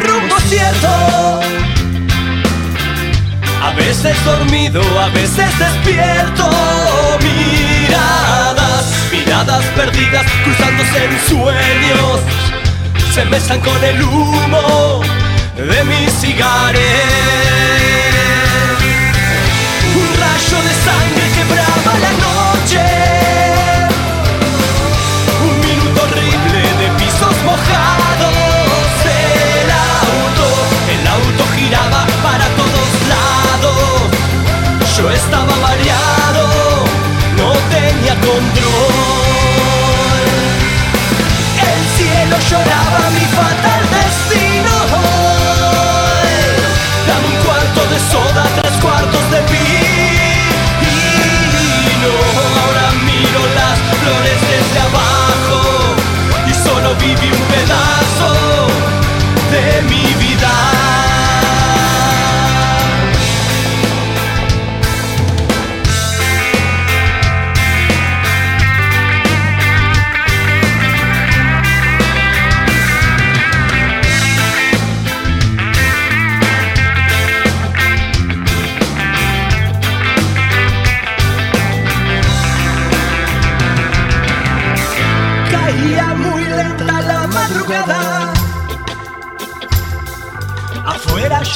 rumbo cierto. A veces dormido, a veces despierto. Miradas, miradas perdidas, cruzándose en sueños. Se mezclan con el humo de mis cigarros. Yo estaba mareado, no tenía control. El cielo lloraba mi fatal destino. Dame un cuarto de soda, tres cuartos de vino. Ahora miro las flores desde abajo y solo viví un pedazo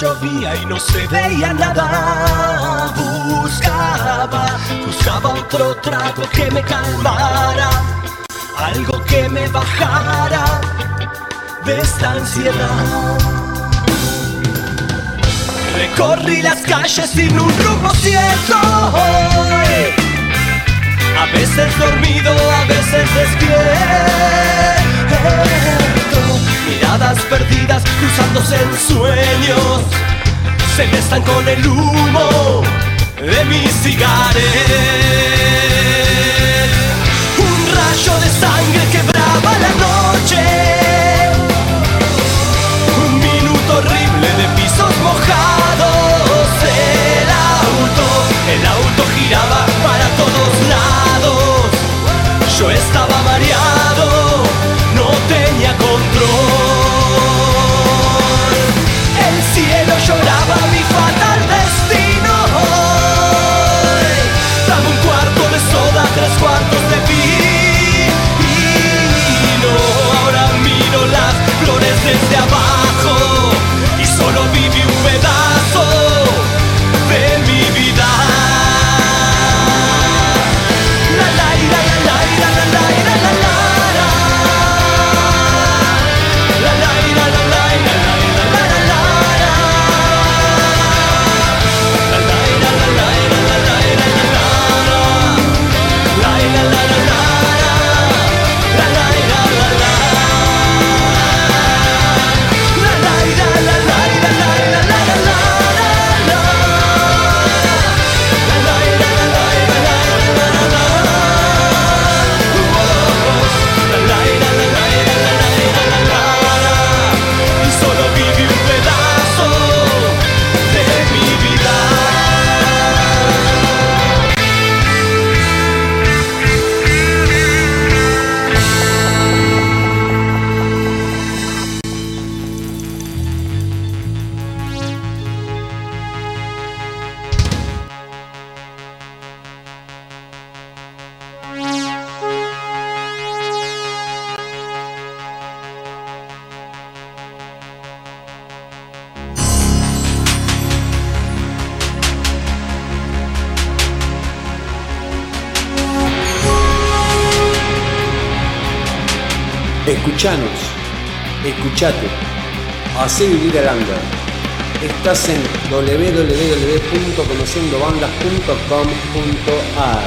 llovía y no se veía nada. Buscaba, buscaba otro trago que me calmara, algo que me bajara de esta ansiedad. Recorrí las calles sin un rumbo cierto. A veces dormido, a veces despierto. Miradas perdidas cruzándose en sueños. Se mezclan con el humo de mis cigarros. Un rayo de sangre quebraba la noche. Un minuto horrible de pisos mojados. El auto, el auto giraba para todos lados. Yo estaba mareado, under. Estás en www.conociendobandas.com.ar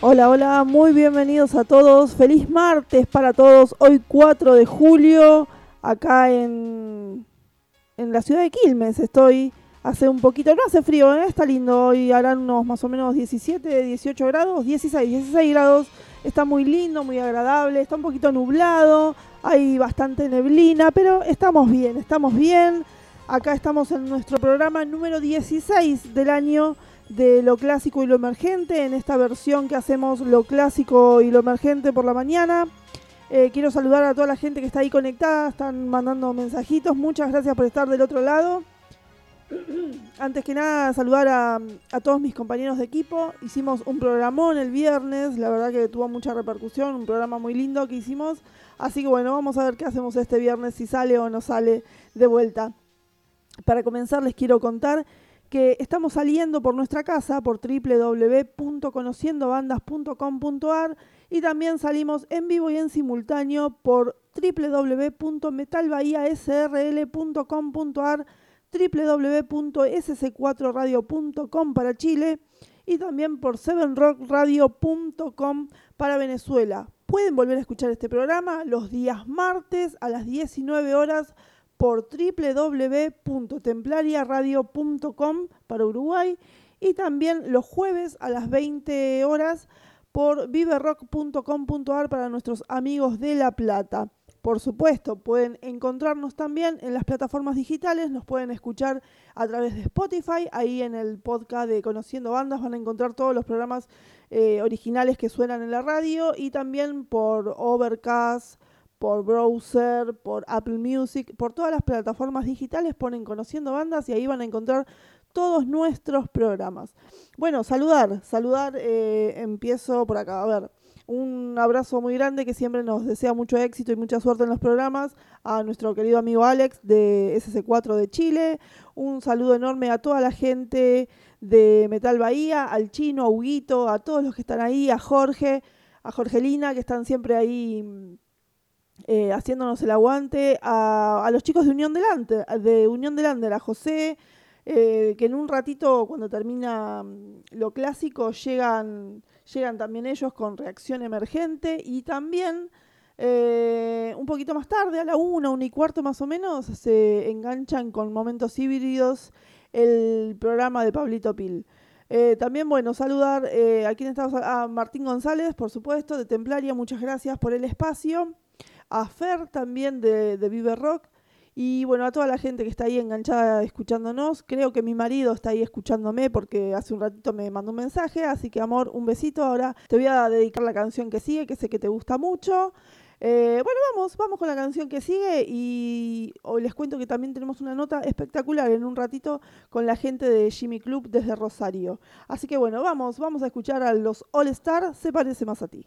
Hola, hola, muy bienvenidos a todos. Feliz martes para todos. Hoy 4 de julio, acá en, en la ciudad de Quilmes. Estoy Hace un poquito, no hace frío, ¿eh? está lindo. Hoy harán unos más o menos 17, 18 grados, 16, 16 grados. Está muy lindo, muy agradable. Está un poquito nublado, hay bastante neblina, pero estamos bien, estamos bien. Acá estamos en nuestro programa número 16 del año de lo clásico y lo emergente, en esta versión que hacemos lo clásico y lo emergente por la mañana. Eh, quiero saludar a toda la gente que está ahí conectada, están mandando mensajitos. Muchas gracias por estar del otro lado. Antes que nada, saludar a, todos mis compañeros de equipo. Hicimos un programón el viernes, la verdad que tuvo mucha repercusión, un programa muy lindo que hicimos. Así que bueno, vamos a ver qué hacemos este viernes, si sale o no sale de vuelta. Para comenzar les quiero contar que estamos saliendo por nuestra casa, por www.conociendobandas.com.ar y también salimos en vivo y en simultáneo por www.metalbahiasrl.com.ar www.sc4radio.com para Chile y también por 7rockradio.com para Venezuela. Pueden volver a escuchar este programa los días martes a las 19 horas por www.templariaradio.com para Uruguay y también los jueves a las 20 horas por viverock.com.ar para nuestros amigos de La Plata. Por supuesto, pueden encontrarnos también en las plataformas digitales, nos pueden escuchar a través de Spotify, ahí en el podcast de Conociendo Bandas van a encontrar todos los programas eh, originales que suenan en la radio y también por Overcast, por Browser, por Apple Music, por todas las plataformas digitales ponen Conociendo Bandas y ahí van a encontrar todos nuestros programas. Bueno, saludar, saludar, eh, empiezo por acá, a ver un abrazo muy grande que siempre nos desea mucho éxito y mucha suerte en los programas. A nuestro querido amigo Alex de SC4 de Chile. Un saludo enorme a toda la gente de Metal Bahía, al chino, a Huguito, a todos los que están ahí, a Jorge, a Jorgelina, que están siempre ahí eh, haciéndonos el aguante, a, los chicos de Unión Delante, de Unión Delante, a José, eh, que en un ratito, cuando termina mm, lo clásico, llegan llegan también ellos con reacción emergente y también eh, un poquito más tarde, a la una, una y cuarto más o menos, se enganchan con momentos híbridos el programa de Pablito Pil. Eh, también, bueno, saludar eh, a estamos, a Martín González, por supuesto, de Templaria, muchas gracias por el espacio. A Fer también de, de Vive Rock. Y bueno, a toda la gente que está ahí enganchada escuchándonos, creo que mi marido está ahí escuchándome porque hace un ratito me mandó un mensaje, así que amor, un besito. Ahora te voy a dedicar la canción que sigue, que sé que te gusta mucho. Eh, bueno, vamos, vamos con la canción que sigue y hoy les cuento que también tenemos una nota espectacular en un ratito con la gente de Jimmy Club desde Rosario. Así que bueno, vamos, vamos a escuchar a los All Star, se parece más a ti.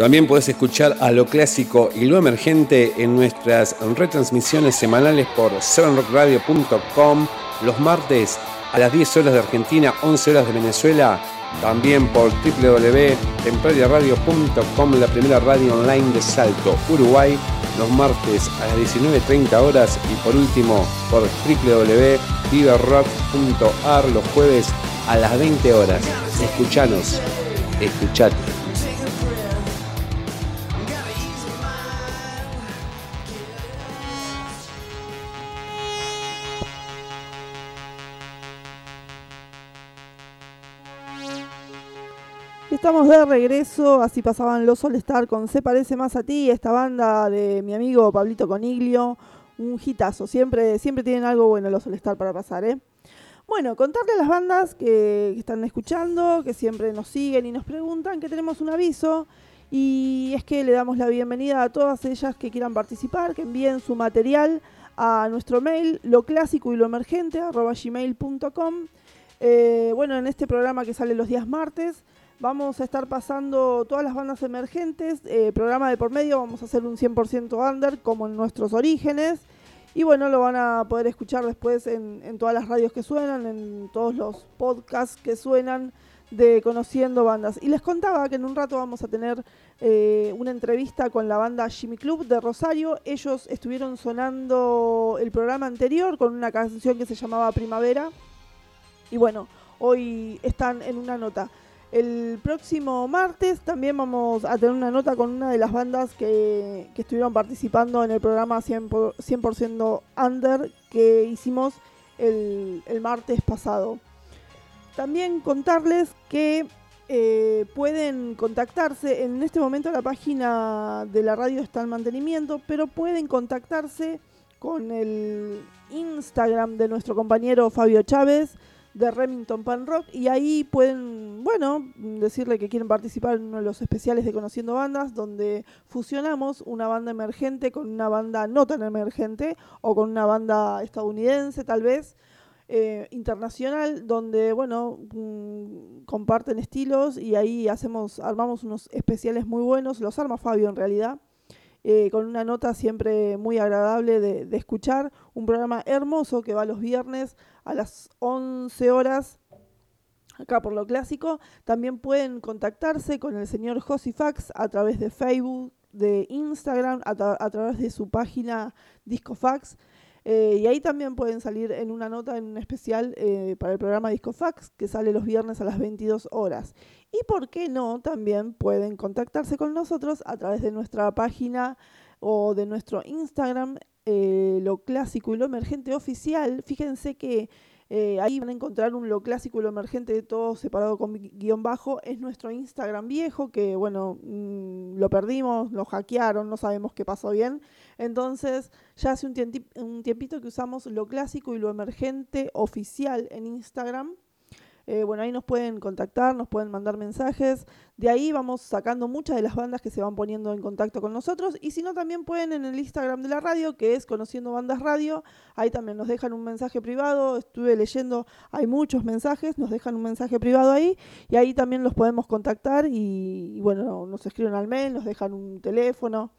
También podés escuchar a lo clásico y lo emergente en nuestras retransmisiones semanales por 7rockradio.com los martes a las 10 horas de Argentina, 11 horas de Venezuela. También por www.templariaradio.com, la primera radio online de Salto, Uruguay, los martes a las 19.30 horas. Y por último por www.viverrock.ar los jueves a las 20 horas. Escuchanos, escuchate. Estamos de regreso, así pasaban los All Star con Se Parece Más a Ti, esta banda de mi amigo Pablito Coniglio, un hitazo, siempre, siempre tienen algo bueno los All Star para pasar, ¿eh? Bueno, contarle a las bandas que, están escuchando, que siempre nos siguen y nos preguntan, que tenemos un aviso, y es que le damos la bienvenida a todas ellas que quieran participar, que envíen su material a nuestro mail, lo clásico y lo emergente, arroba gmail.com. Eh, bueno, en este programa que sale los días martes, Vamos a estar pasando todas las bandas emergentes, eh, programa de por medio, vamos a hacer un 100% under como en nuestros orígenes. Y bueno, lo van a poder escuchar después en, todas las radios que suenan, en todos los podcasts que suenan de Conociendo Bandas. Y les contaba que en un rato vamos a tener eh, una entrevista con la banda Jimmy Club de Rosario. Ellos estuvieron sonando el programa anterior con una canción que se llamaba Primavera. Y bueno, hoy están en una nota. El próximo martes también vamos a tener una nota con una de las bandas que, estuvieron participando en el programa 100%, Under que hicimos el, martes pasado. También contarles que eh, pueden contactarse, en este momento la página de la radio está en mantenimiento, pero pueden contactarse con el Instagram de nuestro compañero Fabio Chávez de Remington Pan Rock y ahí pueden, bueno, decirle que quieren participar en uno de los especiales de Conociendo Bandas donde fusionamos una banda emergente con una banda no tan emergente o con una banda estadounidense tal vez. Eh, internacional donde bueno mm, comparten estilos y ahí hacemos armamos unos especiales muy buenos los arma Fabio en realidad eh, con una nota siempre muy agradable de, escuchar. Un programa hermoso que va los viernes a las 11 horas acá por lo clásico. También pueden contactarse con el señor Josifax a través de Facebook, de Instagram, a, través de su página Discofax. Eh, y ahí también pueden salir en una nota en un especial eh, para el programa Discofax que sale los viernes a las 22 horas. Y por qué no, también pueden contactarse con nosotros a través de nuestra página o de nuestro Instagram, eh, lo clásico y lo emergente oficial. Fíjense que eh, ahí van a encontrar un lo clásico y lo emergente todo separado con guion bajo. Es nuestro Instagram viejo que, bueno, mm, lo perdimos, lo hackearon, no sabemos qué pasó bien. Entonces, ya hace un tiempito que usamos lo clásico y lo emergente oficial en Instagram. Eh, bueno, ahí nos pueden contactar, nos pueden mandar mensajes. De ahí vamos sacando muchas de las bandas que se van poniendo en contacto con nosotros. Y si no, también pueden en el Instagram de la radio, que es Conociendo Bandas Radio. Ahí también nos dejan un mensaje privado. Estuve leyendo, hay muchos mensajes, nos dejan un mensaje privado ahí. Y ahí también los podemos contactar. Y, bueno, nos escriben al mail, nos dejan un teléfono,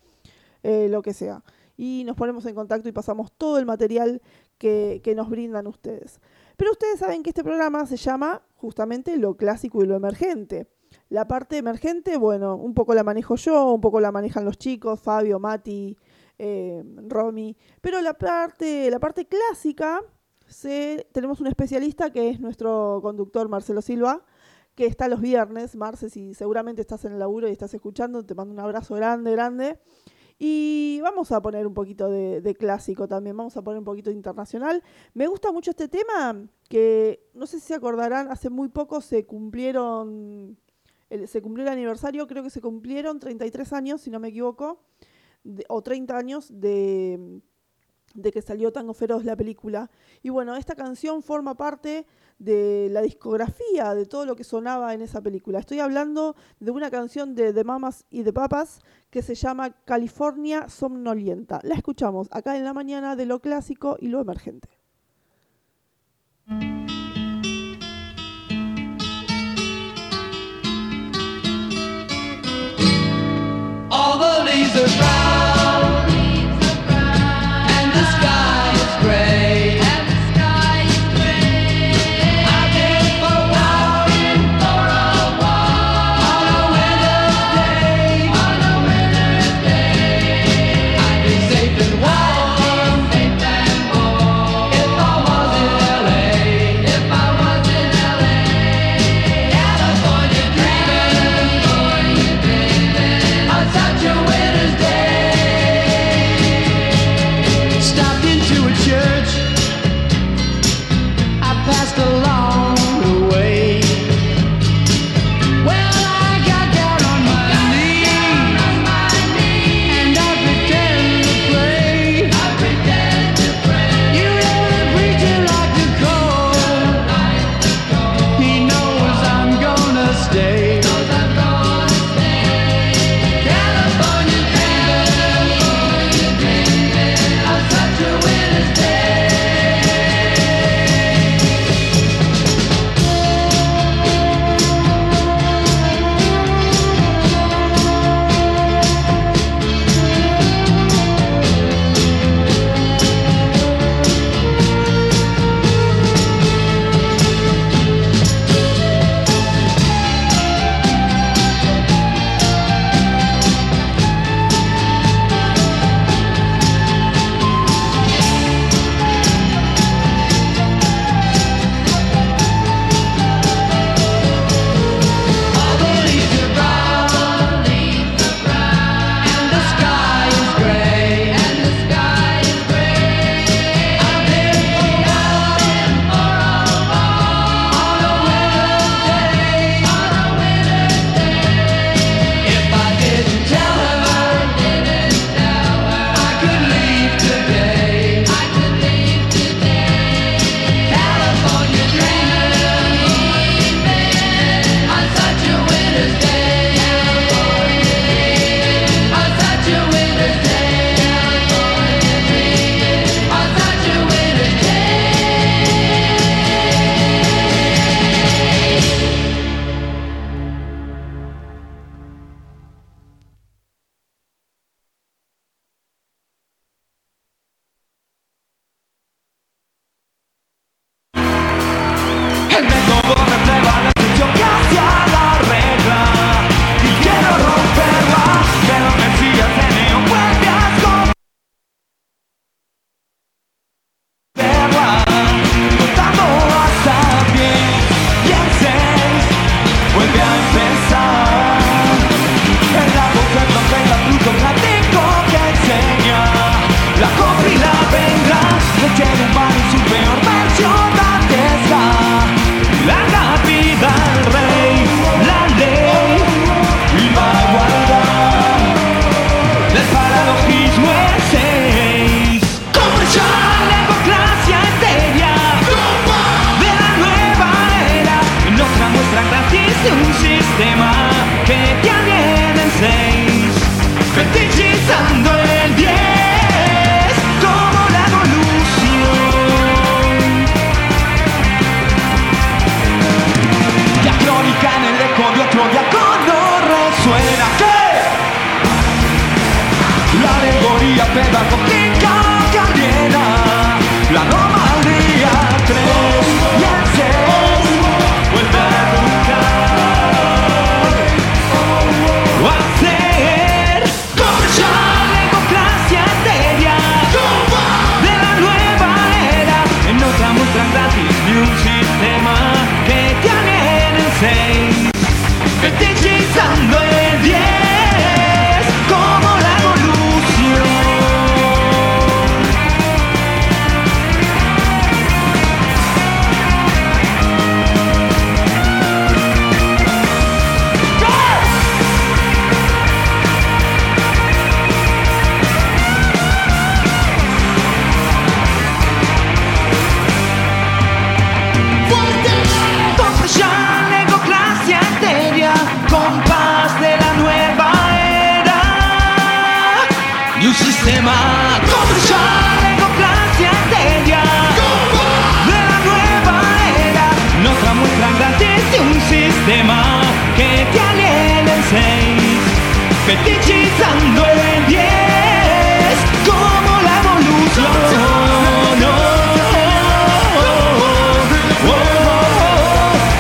eh, lo que sea. Y nos ponemos en contacto y pasamos todo el material que, que nos brindan ustedes. Pero ustedes saben que este programa se llama justamente lo clásico y lo emergente. La parte emergente, bueno, un poco la manejo yo, un poco la manejan los chicos, Fabio, Mati, eh, Romy. Pero la parte, la parte clásica, tenemos un especialista que es nuestro conductor Marcelo Silva, que está los viernes. Marce, si seguramente estás en el laburo y estás escuchando, te mando un abrazo grande, grande. Y vamos a poner un poquito de, clásico también, vamos a poner un poquito de internacional. Me gusta mucho este tema, que no sé si se acordarán, hace muy poco se cumplieron, se cumplió el aniversario, creo que se cumplieron 33 años, si no me equivoco, o 30 años de, de que salió Tango Feroz la película. Y bueno, esta canción forma parte de la discografía de todo lo que sonaba en esa película. Estoy hablando de una canción de The Mamas y The Papas que se llama California Somnolienta. La escuchamos acá en la mañana de lo clásico y lo emergente.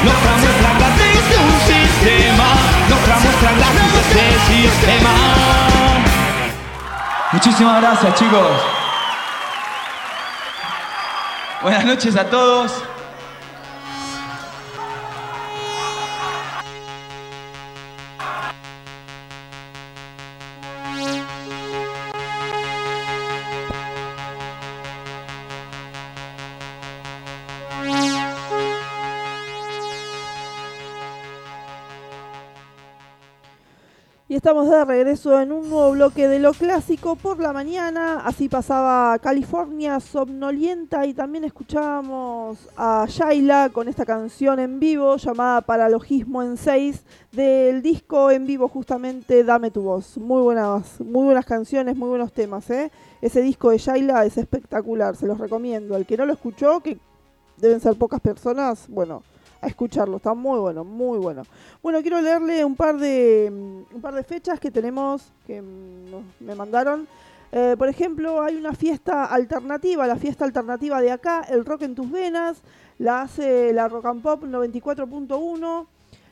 Oh. Nuestra muestra gratis de un sistema Nuestra muestra gratis de este sistema Muchísimas gracias, chicos. Buenas noches a todos. Estamos de regreso en un nuevo bloque de lo clásico por la mañana. Así pasaba California Somnolienta y también escuchábamos a Shaila con esta canción en vivo llamada Paralogismo en 6 del disco en vivo justamente Dame tu voz. Muy buenas, muy buenas canciones, muy buenos temas. ¿eh? Ese disco de Shaila es espectacular, se los recomiendo. El que no lo escuchó, que deben ser pocas personas, bueno, a escucharlo, está muy bueno, muy bueno. Bueno, quiero leerle un par de, mm, un par de fechas que tenemos, que mm, me mandaron. Eh, por ejemplo, hay una fiesta alternativa, la fiesta alternativa de acá, el rock en tus venas, la hace la Rock and Pop 94.1,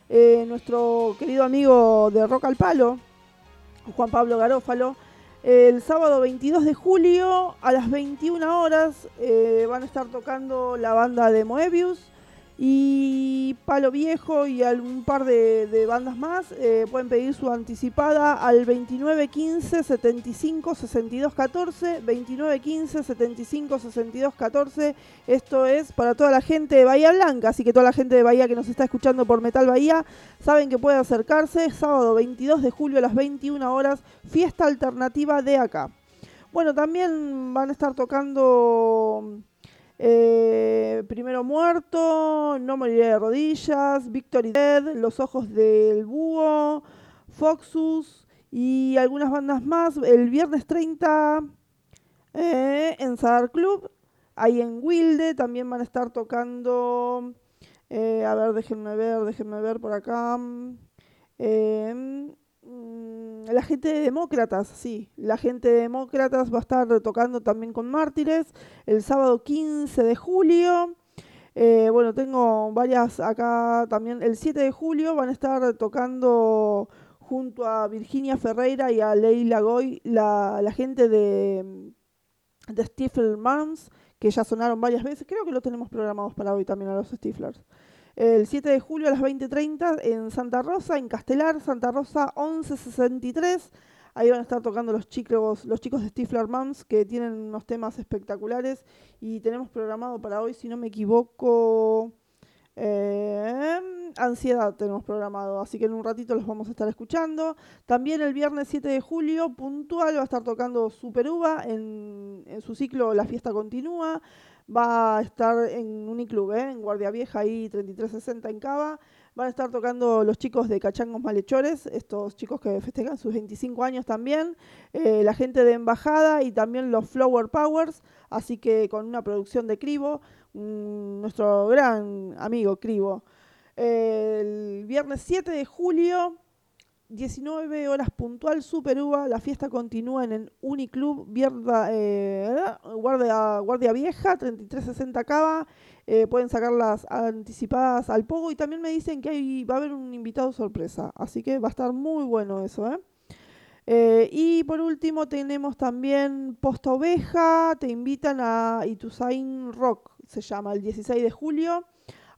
eh, nuestro querido amigo de Rock al Palo, Juan Pablo Garófalo. El sábado 22 de julio a las 21 horas eh, van a estar tocando la banda de Moebius y Palo Viejo y algún par de, bandas más. eh, pueden pedir su anticipada al 2915 75 62 14. 2915 75 62 14. Esto es para toda la gente de Bahía Blanca, así que toda la gente de Bahía que nos está escuchando por Metal Bahía saben que puede acercarse. Sábado 22 de julio a las 21 horas, fiesta alternativa de acá. Bueno, también van a estar tocando eh, Primero Muerto, No Moriré de Rodillas, Victory Dead, Los Ojos del Búho, Foxus y algunas bandas más. El viernes 30 eh, en Sadar Club, ahí en Wilde, también van a estar tocando. eh, a ver, déjenme ver, déjenme ver por acá. Mm, la gente de Demócratas, sí, la gente de Demócratas va a estar tocando también con Mártires el sábado 15 de julio. Eh, bueno, tengo varias acá también. El 7 de julio van a estar tocando junto a Virginia Ferreira y a Leila Goy la, la gente de, de Stifler Moms, que ya sonaron varias veces. Creo que lo tenemos programados para hoy también a los Stiflers. El 7 de julio a las 20.30 en Santa Rosa, en Castelar, Santa Rosa 1163. Ahí van a estar tocando los chicos, los chicos de Stifler Moms que tienen unos temas espectaculares y tenemos programado para hoy, si no me equivoco, eh, Ansiedad tenemos programado, así que en un ratito los vamos a estar escuchando. También el viernes 7 de julio, puntual, va a estar tocando Super Uva en, en su ciclo La Fiesta Continúa. Va a estar en Uniclub, ¿eh? en Guardia Vieja, ahí 3360 en Cava. Van a estar tocando los chicos de Cachangos Malhechores, estos chicos que festejan sus 25 años también, eh, la gente de Embajada y también los Flower Powers, así que con una producción de Cribo, nuestro gran amigo Cribo. el viernes 7 de julio 19 horas puntual, Super Uva. La fiesta continúa en el Uniclub eh, Guardia, Guardia Vieja, 3360 Cava. Eh, pueden sacarlas anticipadas al Pogo. Y también me dicen que hay, va a haber un invitado sorpresa. Así que va a estar muy bueno eso. ¿eh? eh y por último tenemos también Posta Oveja. Te invitan a Ituzain Rock, se llama, el 16 de julio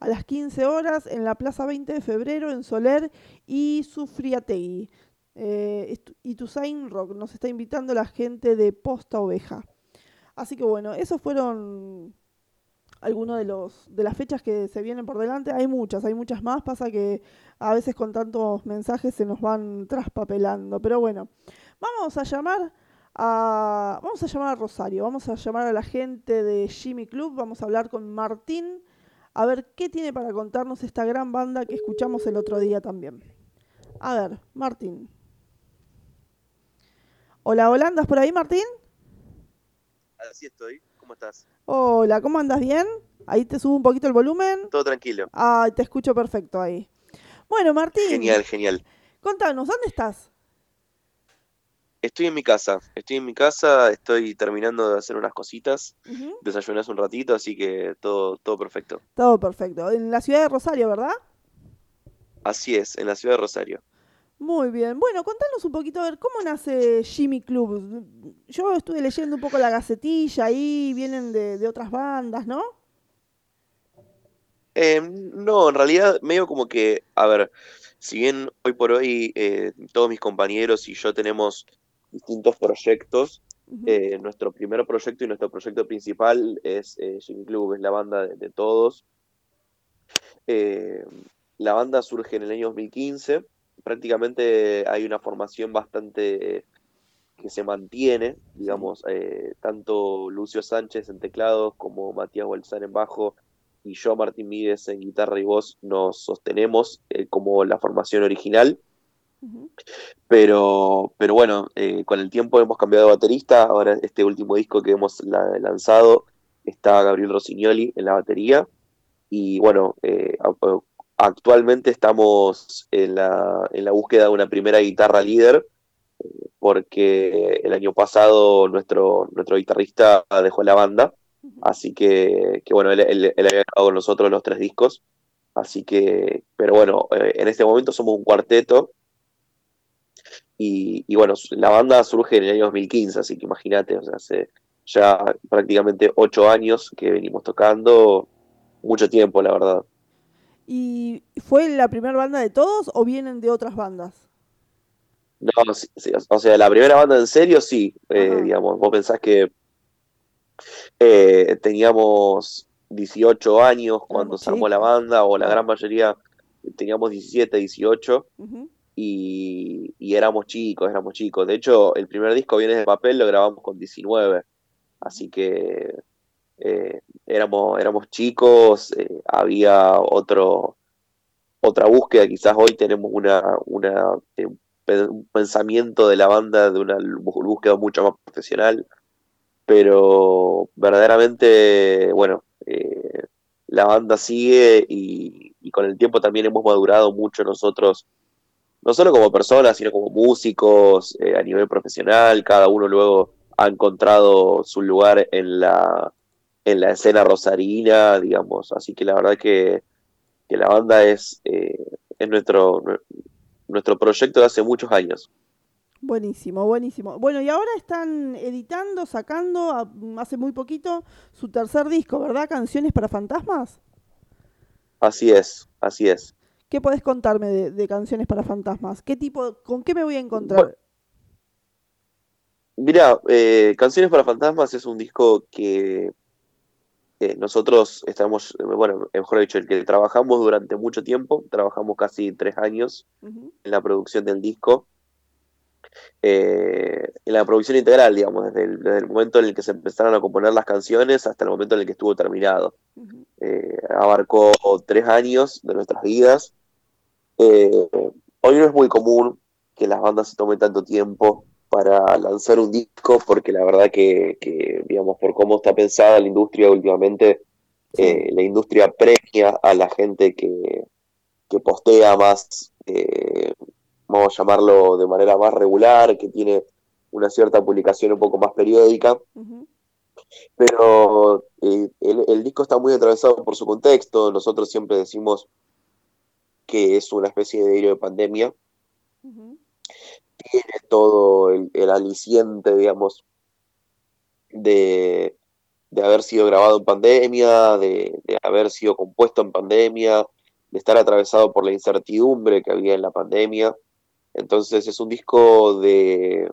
a las 15 horas en la Plaza 20 de Febrero en Soler y Sufriategui. Eh, Ituzain Rock nos está invitando la gente de Posta Oveja. Así que bueno, esos fueron algunos de los de las fechas que se vienen por delante. Hay muchas, hay muchas más. Pasa que a veces con tantos mensajes se nos van traspapelando. Pero bueno, vamos a llamar a vamos a llamar a Rosario. Vamos a llamar a la gente de Jimmy Club. Vamos a hablar con Martín a ver qué tiene para contarnos esta gran banda que escuchamos el otro día también. A ver, Martín. Hola, hola, ¿andas por ahí, Martín? Así estoy. ¿Cómo estás? Hola, ¿cómo andas? ¿Bien? Ahí te subo un poquito el volumen. Todo tranquilo. Ah, te escucho perfecto ahí. Bueno, Martín. Genial, genial. Contanos, ¿dónde estás? Estoy en mi casa, estoy en mi casa, estoy terminando de hacer unas cositas, desayuné hace un ratito, así que todo, todo perfecto. Todo perfecto. En la ciudad de Rosario, ¿verdad? Así es, en la ciudad de Rosario. Muy bien. Bueno, contanos un poquito a ver cómo nace Jimmy Club. Yo estuve leyendo un poco la gacetilla ahí, vienen de, otras bandas, ¿no? Em, no, en realidad medio como que, a ver, si bien hoy por hoy eh, todos mis compañeros y yo tenemos distintos proyectos. Eh, nuestro primer proyecto y nuestro proyecto principal es eh, Club, es la banda de, todos. Eh, la banda surge en el año 2015. Prácticamente hay una formación bastante que se mantiene, digamos, eh, tanto Lucio Sánchez en teclados como Matías Bolsán en bajo y yo, Martín Míguez, en guitarra y voz, nos sostenemos como la formación original. Pero, pero bueno, eh, con el tiempo hemos cambiado de baterista. Ahora este último disco que hemos lanzado está Gabriel Rossignoli en la batería. Y bueno, eh, actualmente estamos en la, en la búsqueda de una primera guitarra líder, porque el año pasado nuestro, nuestro guitarrista dejó la banda. Así que, que bueno, él, él, había grabado con nosotros los tres discos. Así que, pero bueno, eh, en este momento somos un cuarteto y, bueno, la banda surge en el año 2015, así que imagínate, o sea, hace ya prácticamente ocho años que venimos tocando, mucho tiempo, la verdad. ¿Y fue la primera banda de todos o vienen de otras bandas? No, o sea, la primera banda en serio sí, eh, digamos, vos pensás que eh, teníamos 18 años cuando se armó la banda, o la gran mayoría teníamos 17, 18 y, éramos chicos, éramos chicos. De hecho, el primer disco viene de papel, lo grabamos con 19, así que eh, éramos, éramos chicos, eh, había otro, otra búsqueda, quizás hoy tenemos una, eh, un pensamiento de la banda de una búsqueda mucho más profesional, pero verdaderamente, bueno, la banda sigue y con el tiempo también hemos madurado mucho nosotros no solo como personas, sino como músicos eh, a nivel profesional. Cada uno luego ha encontrado su lugar en la, en la escena rosarina, digamos. Así que la verdad que, la banda es, eh, es nuestro, nuestro proyecto de hace muchos años. Buenísimo, buenísimo. Bueno, y ahora están editando, sacando, hace muy poquito, su tercer disco, ¿verdad? Canciones para fantasmas. Así es, así es. ¿Qué podés contarme de, canciones para fantasmas? ¿Qué tipo, con qué me voy a encontrar? mira, eh, Canciones para Fantasmas es un disco que nosotros estamos, bueno, mejor dicho, el que trabajamos durante mucho tiempo, trabajamos casi tres años en la producción del disco. Eh, en la producción integral, digamos, desde el, momento en el que se empezaron a componer las canciones hasta el momento en el que estuvo terminado. Eh, abarcó tres años de nuestras vidas Eh, hoy no es muy común que las bandas se tomen tanto tiempo para lanzar un disco, porque la verdad que, digamos, por cómo está pensada la industria últimamente, eh, la industria premia a la gente que, postea más, eh, vamos a llamarlo de manera más regular, que tiene una cierta publicación un poco más periódica. Pero eh, el, disco está muy atravesado por su contexto. Nosotros siempre decimos que es una especie de diario de pandemia tiene todo el, aliciente, digamos, de, haber sido grabado en pandemia, de, haber sido compuesto en pandemia, de estar atravesado por la incertidumbre que había en la pandemia. Entonces es un disco de,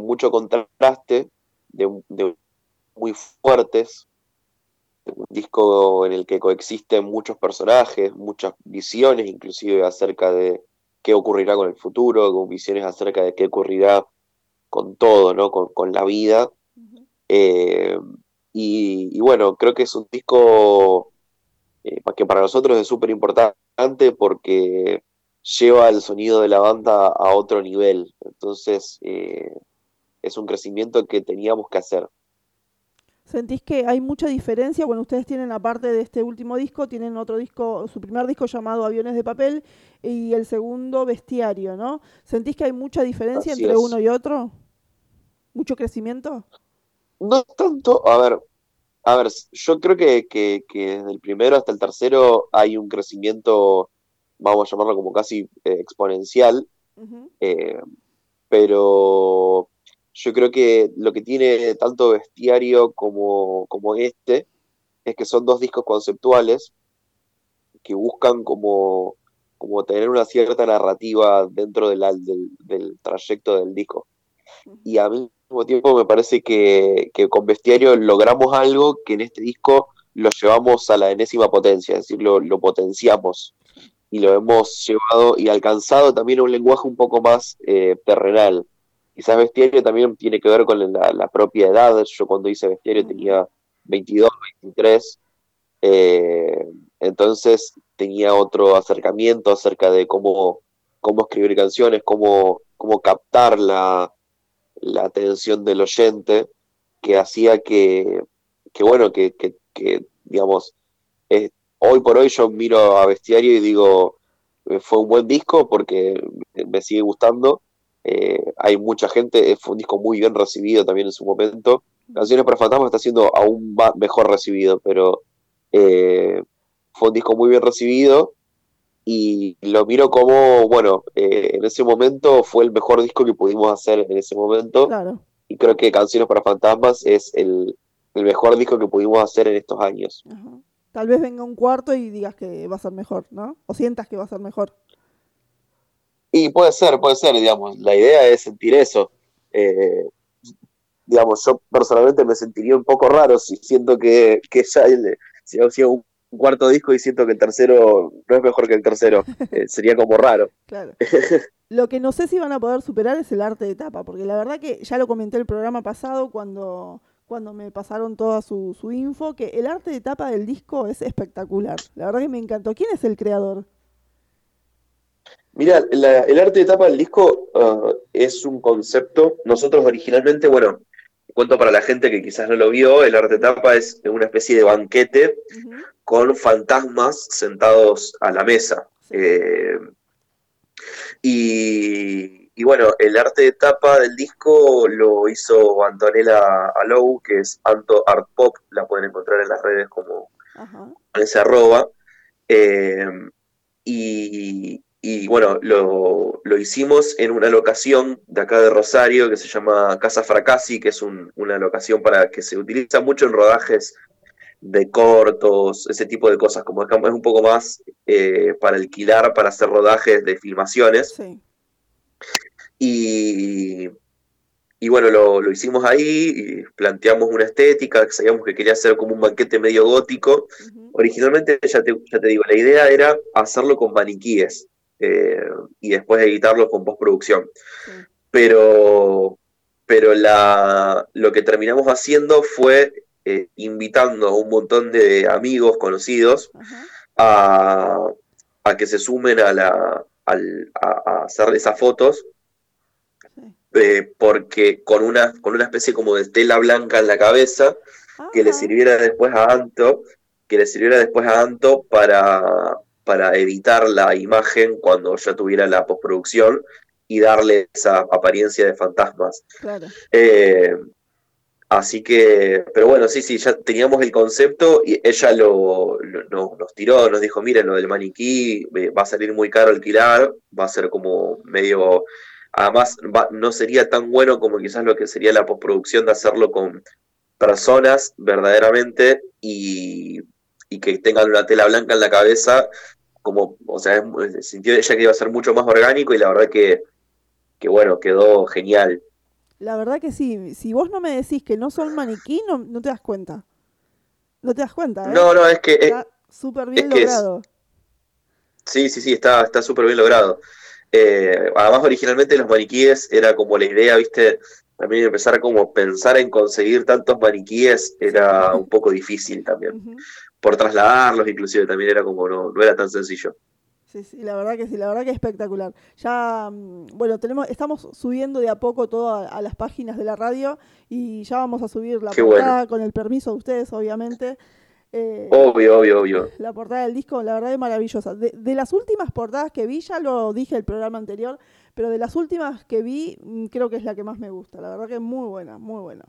mucho contraste, de, muy fuertes, un disco en el que coexisten muchos personajes, muchas visiones, inclusive acerca de, qué ocurrirá con el futuro, con visiones acerca de qué ocurrirá con todo, ¿no? Con, la vida. Eh, y, bueno, creo que es un disco eh, que para nosotros es súper importante porque lleva el sonido de la banda a otro nivel. Entonces, eh, es un crecimiento que teníamos que hacer. ¿Sentís que hay mucha diferencia? Bueno, ustedes tienen, aparte de este último disco, tienen otro disco, su primer disco llamado Aviones de Papel y el segundo Bestiario, ¿no? ¿Sentís que hay mucha diferencia entre uno y otro? ¿Mucho crecimiento? No tanto, a ver, a ver, yo creo que, que, desde el primero hasta el tercero hay un crecimiento, vamos a llamarlo como casi eh, exponencial, eh, pero yo creo que lo que tiene tanto Bestiario como, como este es que son dos discos conceptuales que buscan como, como tener una cierta narrativa dentro del, del, trayecto del disco. Y a mí al mismo tiempo me parece que, con Bestiario logramos algo que en este disco lo llevamos a la enésima potencia, es decir, lo, lo potenciamos y lo hemos llevado y alcanzado también a un lenguaje un poco más eh, terrenal Quizás bestiario también tiene que ver con la, propia edad. Yo cuando hice bestiario tenía 22, 23. Eh, entonces tenía otro acercamiento acerca de cómo, cómo escribir canciones, cómo, cómo captar la, atención del oyente, que hacía que, bueno, que, digamos, hoy por hoy yo miro a Bestiario y digo, eh, fue un buen disco porque me sigue gustando, eh, hay mucha gente, fue un disco muy bien recibido también en su momento. Canciones para Fantasma está siendo aún mejor recibido, pero eh, fue un disco muy bien recibido y lo miro como, bueno, eh, en ese momento fue el mejor disco que pudimos hacer en ese momento. Y creo que Canciones para Fantasmas es el, mejor disco que pudimos hacer en estos años. Tal vez venga un cuarto y digas que va a ser mejor, ¿no? O sientas que va a ser mejor. Y puede ser, puede ser, digamos, la idea es sentir eso. Eh, digamos, yo personalmente me sentiría un poco raro si siento que, que ya si sido un cuarto disco y siento que el tercero no es mejor que el tercero. Eh, sería como raro. Claro. Lo que no sé si van a poder superar es el arte de tapa, porque la verdad que ya lo comenté el programa pasado cuando, cuando me pasaron toda su, su info, que el arte de tapa del disco es espectacular. La verdad que me encantó. ¿Quién es el creador? Mira, el arte de tapa del disco uh, es un concepto. Nosotros originalmente, bueno, cuento para la gente que quizás no lo vio, el arte de tapa es una especie de banquete con fantasmas sentados a la mesa. Eh, y, bueno, el arte de tapa del disco lo hizo Antonella Alou, que es Anto Art Pop, la pueden encontrar en las redes como en ese arroba. Eh, y, y bueno, lo, hicimos en una locación de acá de Rosario que se llama Casa Fracasi, que es una locación para que se utiliza mucho en rodajes de cortos, ese tipo de cosas, como es un poco más eh, para alquilar, para hacer rodajes de filmaciones. Y, y bueno, lo, hicimos ahí y planteamos una estética, que sabíamos que quería hacer como un banquete medio gótico. Originalmente, ya te, ya te digo, la idea era hacerlo con maniquíes. Eh, y después editarlo con postproducción. Pero, pero la, lo que terminamos haciendo fue eh, invitando a un montón de amigos conocidos a, a que se sumen a, la, a, hacer esas fotos, eh, porque con una, con una especie como de tela blanca en la cabeza, que le sirviera después a Anto, que le sirviera después a Anto para, para editar la imagen cuando ya tuviera la postproducción y darle esa apariencia de fantasmas. Eh, así que, pero bueno, sí, sí, ya teníamos el concepto y ella lo, nos tiró, nos dijo, miren, lo del maniquí eh, va a salir muy caro alquilar, va a ser como medio, además no sería tan bueno como quizás lo que sería la postproducción de hacerlo con personas verdaderamente y, y que tengan una tela blanca en la cabeza como, o sea, sintió ella que iba a ser mucho más orgánico y la verdad que, que bueno, quedó genial. La verdad que sí, si vos no me decís que no son maniquí, no, no te das cuenta. No te das cuenta, ¿eh? No, no, es que... Está súper bien logrado. sí, sí, sí, está súper bien logrado. Eh, además, originalmente los maniquíes era como la idea, viste, también empezar a como pensar en conseguir tantos maniquíes era un poco difícil también por trasladarlos, inclusive también era como no, no era tan sencillo. Sí, sí, la verdad que sí, la verdad que es espectacular. Ya, mm, bueno, tenemos, estamos subiendo de a poco todo a, las páginas de la radio y ya vamos a subir la portada con el permiso de ustedes, obviamente. Eh, obvio, obvio, obvio. La portada del disco, la verdad es maravillosa. De, de, las últimas portadas que vi, ya lo dije el programa anterior, pero de las últimas que vi, mm, creo que es la que más me gusta. La verdad que es muy buena, muy buena.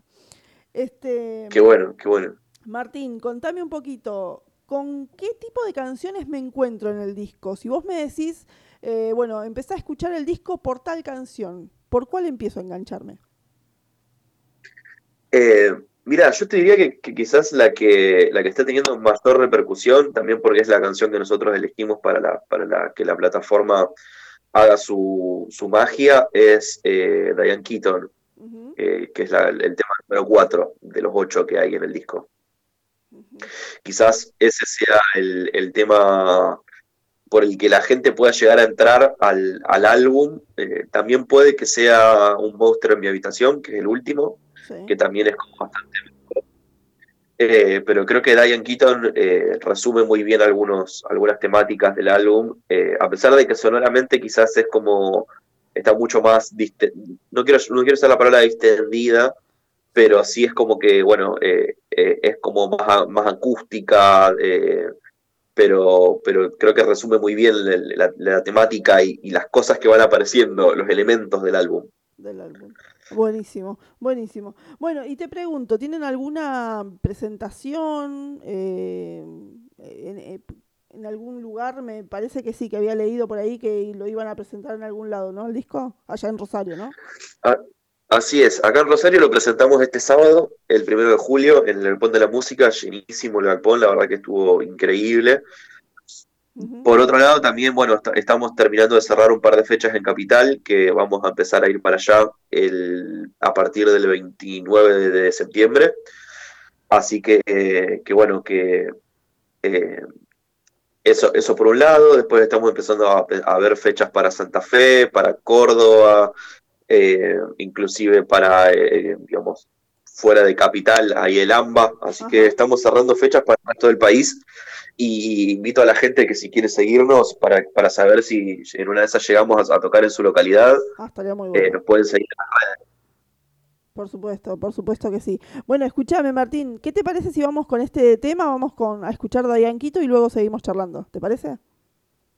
Este, qué bueno, qué bueno. Martín, contame un poquito, ¿con qué tipo de canciones me encuentro en el disco? Si vos me decís, eh, bueno, empecé a escuchar el disco por tal canción, ¿por cuál empiezo a engancharme? Eh, mira, yo te diría que, quizás la que, la que está teniendo mayor repercusión, también porque es la canción que nosotros elegimos para, la, para la, que la plataforma haga su, su magia, es eh, Diane Keaton, eh, que es el tema número 4 de los 8 que hay en el disco. Quizás ese sea el, tema por el que la gente pueda llegar a entrar al, álbum. Eh, también puede que sea un monstruo en mi habitación, que es el último, que también es como bastante eh, pero creo que Diane Keaton eh, resume muy bien algunos, algunas temáticas del álbum, a pesar de que sonoramente quizás es como, está mucho más, no quiero, no quiero usar la palabra distendida, pero sí es como que, bueno, eh, eh, es como más, más acústica, eh, pero, pero creo que resume muy bien la, temática y, las cosas que van apareciendo, los elementos del álbum. Del álbum. Buenísimo, buenísimo. Bueno, y te pregunto, ¿tienen alguna presentación en, en, algún lugar? Me parece que sí, que había leído por ahí que lo iban a presentar en algún lado, ¿no? El disco, allá en Rosario, ¿no? Ah, Así es, acá en Rosario lo presentamos este sábado, el primero de julio, en el Pont de la Música, llenísimo el galpón, la verdad que estuvo increíble. Por otro lado, también, bueno, estamos terminando de cerrar un par de fechas en Capital, que vamos a empezar a ir para allá el, a partir del 29 de, septiembre. Así que, que bueno, que eh, eso, eso por un lado, después estamos empezando a, a, ver fechas para Santa Fe, para Córdoba, eh, inclusive para, eh, digamos, fuera de capital, hay el AMBA, así que estamos cerrando fechas para el resto del país y invito a la gente que si quiere seguirnos para, para saber si en una de esas llegamos a, tocar en su localidad, ah, eh, nos pueden seguir. Por supuesto, por supuesto que sí. Bueno, escúchame Martín, ¿qué te parece si vamos con este tema? Vamos con a escuchar Dayan Quito y luego seguimos charlando, ¿te parece?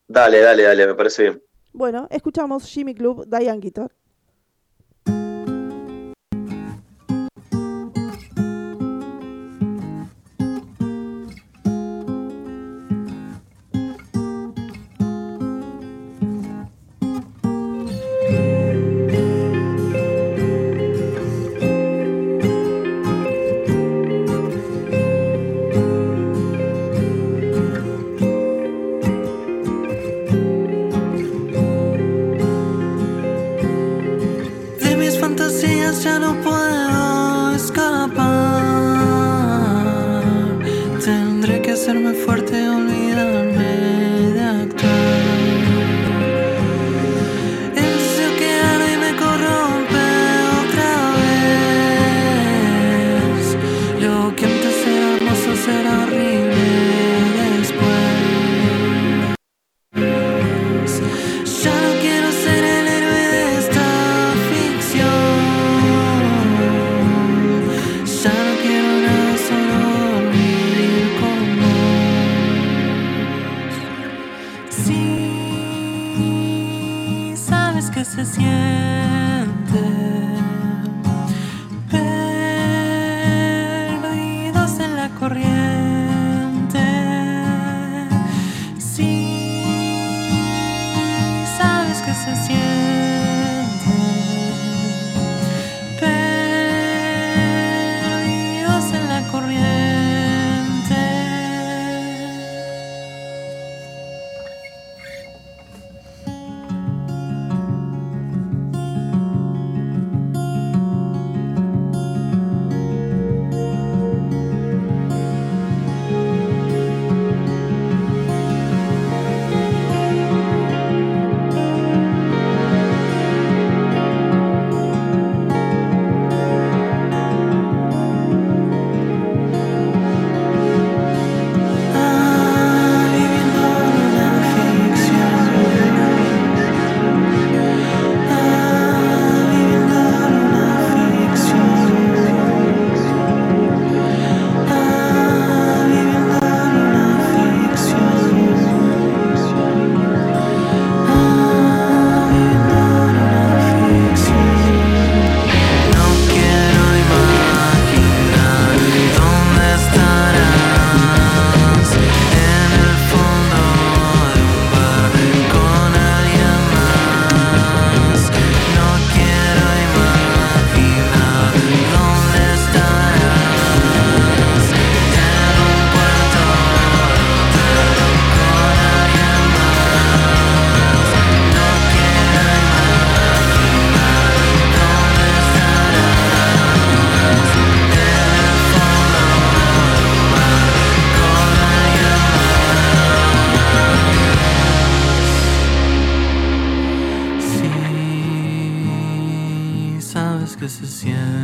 Dale, dale, dale, me parece bien. Bueno, escuchamos Jimmy Club, Dayan Quito.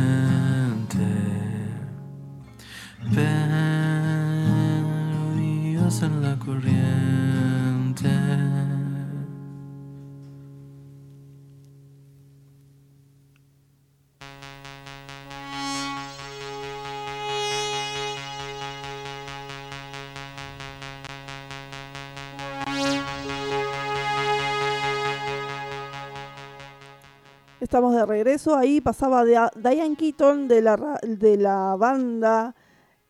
Se siente perdidos en la corriente. Estamos de regreso. Ahí pasaba Diane Keaton de la, de la banda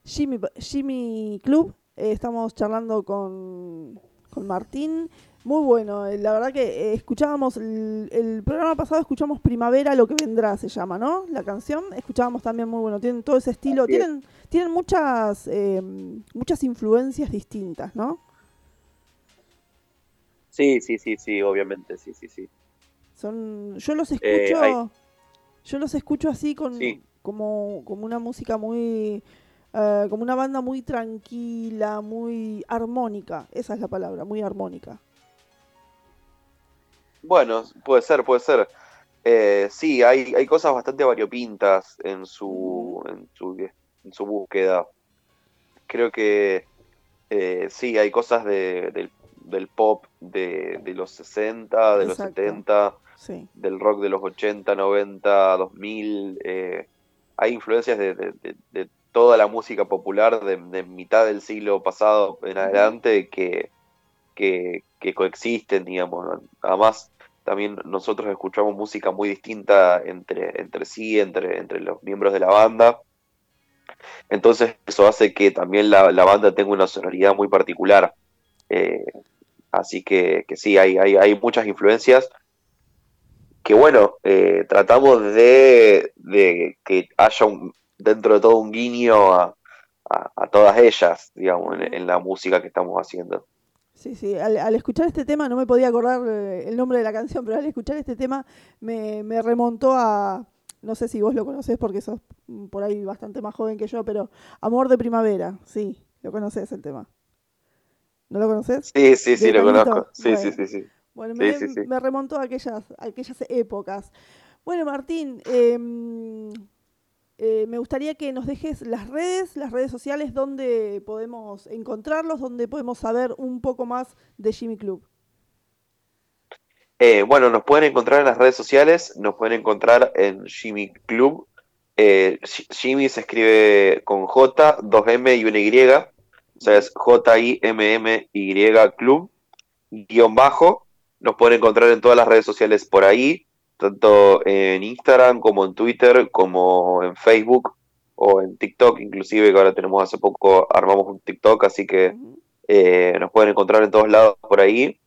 Jimmy, Jimmy Club. Eh, estamos charlando con, con Martín. Muy bueno. eh, La verdad que eh, escuchábamos el, el programa pasado, escuchamos Primavera, lo que vendrá, se llama, ¿no? La canción. Escuchábamos también muy bueno. Tienen todo ese estilo. Así es. Tienen, tienen muchas, eh, muchas influencias distintas, ¿no? Sí, sí, sí, sí, obviamente, sí, sí, sí. Son, yo los Eh, escucho, hay- yo los escucho así con Sí. como, como una música muy, eh, como una banda muy tranquila, muy armónica. Esa es la palabra, muy armónica. Bueno, puede ser, puede ser. Eh, sí, hay, hay cosas bastante variopintas en su, en su, en su búsqueda. Creo que eh, sí, hay cosas de, del, del pop de, de los 60, de los Exacto. 70, Sí, del rock de los 80, 90, 2000. eh, hay influencias de, de- de- de toda la música popular de, mitad del siglo pasado en adelante que, que, que coexisten, digamos. Además, también nosotros escuchamos música muy distinta entre, entre sí, entre, entre los miembros de la banda. Entonces eso hace que también la, la banda tenga una sonoridad muy particular. Eh, así que, que sí, hay, hay, hay muchas influencias que bueno, eh, tratamos de, de que haya un, dentro de todo un guiño a, a- a todas ellas, digamos, en, en la música que estamos haciendo. sí, sí. Al, al escuchar este tema, no me podía acordar eh, el nombre de la canción, pero al escuchar este tema me, me remontó a, no sé si vos lo conocés porque sos por ahí bastante más joven que yo, pero Amor de Primavera, sí, lo conocés el tema. ¿No lo conoces? Sí, sí, sí, ¿De lo conozco. Sí, sí, sí, sí. Bueno, me, sí, sí. me remontó a aquellas, a aquellas épocas. Bueno, Martín, em, eh, me gustaría que nos dejes las redes, las redes sociales, donde podemos encontrarlos, donde podemos saber un poco más de Jimmy Club. Eh, bueno, nos pueden encontrar en las redes sociales, nos pueden encontrar en Jimmy Club. Eh, Ji- Jimmy se escribe con J, 2M y una Y. O sea, es J-I-M-M-Y Club, guion bajo, nos pueden encontrar en todas las redes sociales por ahí, tanto en Instagram como en Twitter, como en Facebook o en TikTok, inclusive que ahora tenemos hace poco, armamos un TikTok, así que eh, nos pueden encontrar en todos lados por ahí.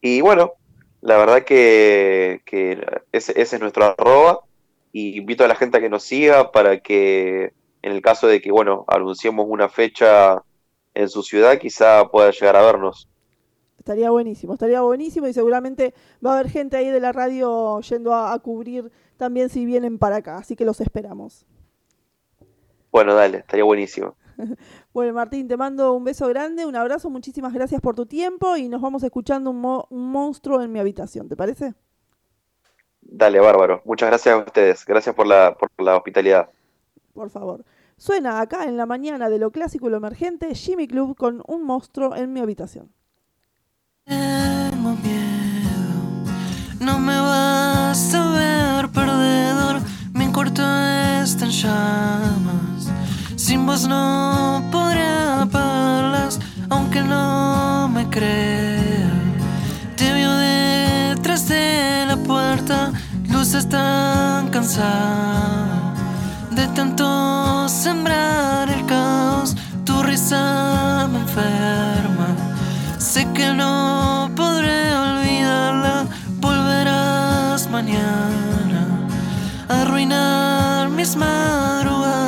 Y bueno, la verdad que, que ese, ese es nuestro arroba. Y invito a la gente a que nos siga para que en el caso de que, bueno, anunciemos una fecha en su ciudad, quizá pueda llegar a vernos. Estaría buenísimo, estaría buenísimo y seguramente va a haber gente ahí de la radio yendo a, a cubrir también si vienen para acá, así que los esperamos. Bueno, dale, estaría buenísimo. Bueno, Martín, te mando un beso grande, un abrazo, muchísimas gracias por tu tiempo y nos vamos escuchando un, mo- un monstruo en mi habitación, ¿te parece? Dale, bárbaro. Muchas gracias a ustedes. Gracias por la, por la hospitalidad. Por favor. Suena acá en la mañana de lo clásico y lo emergente, Jimmy Club con un monstruo en mi habitación. Tengo miedo, no me vas a ver perdedor. Mi cuarto está en llamas. Sin vos no podré apagarlas, aunque no me crean. Te veo detrás de la puerta, luces tan cansada de tanto sembrar el caos. Tu risa me enferma. Sé que no podré olvidarla. Volverás mañana a arruinar mis madrugadas.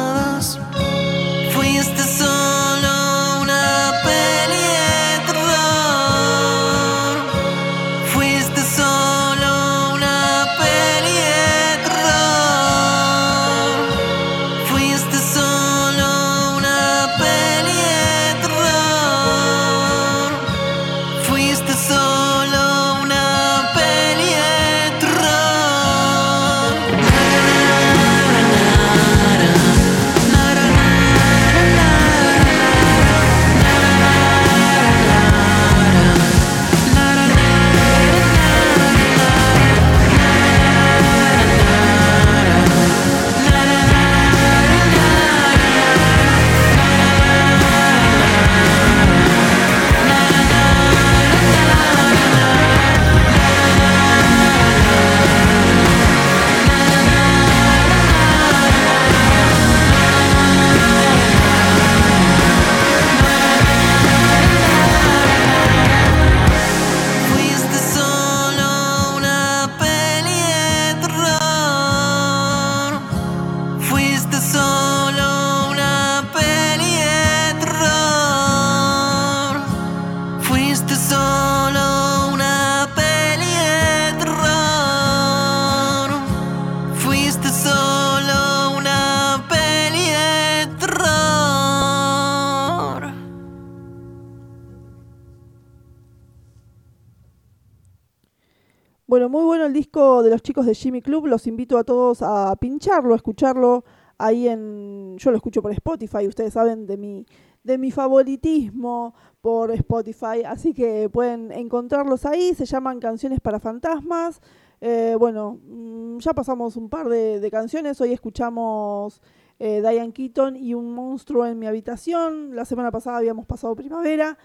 De Jimmy Club. Los invito a todos a pincharlo, a escucharlo ahí en. Yo lo escucho por Spotify. Ustedes saben de mi, de mi favoritismo por Spotify. Así que pueden encontrarlos ahí. Se llaman Canciones para Fantasmas. Eh, bueno, mm, ya pasamos un par de, de canciones. Hoy escuchamos eh, Diane Keaton y Un monstruo en mi habitación. La semana pasada habíamos pasado primavera.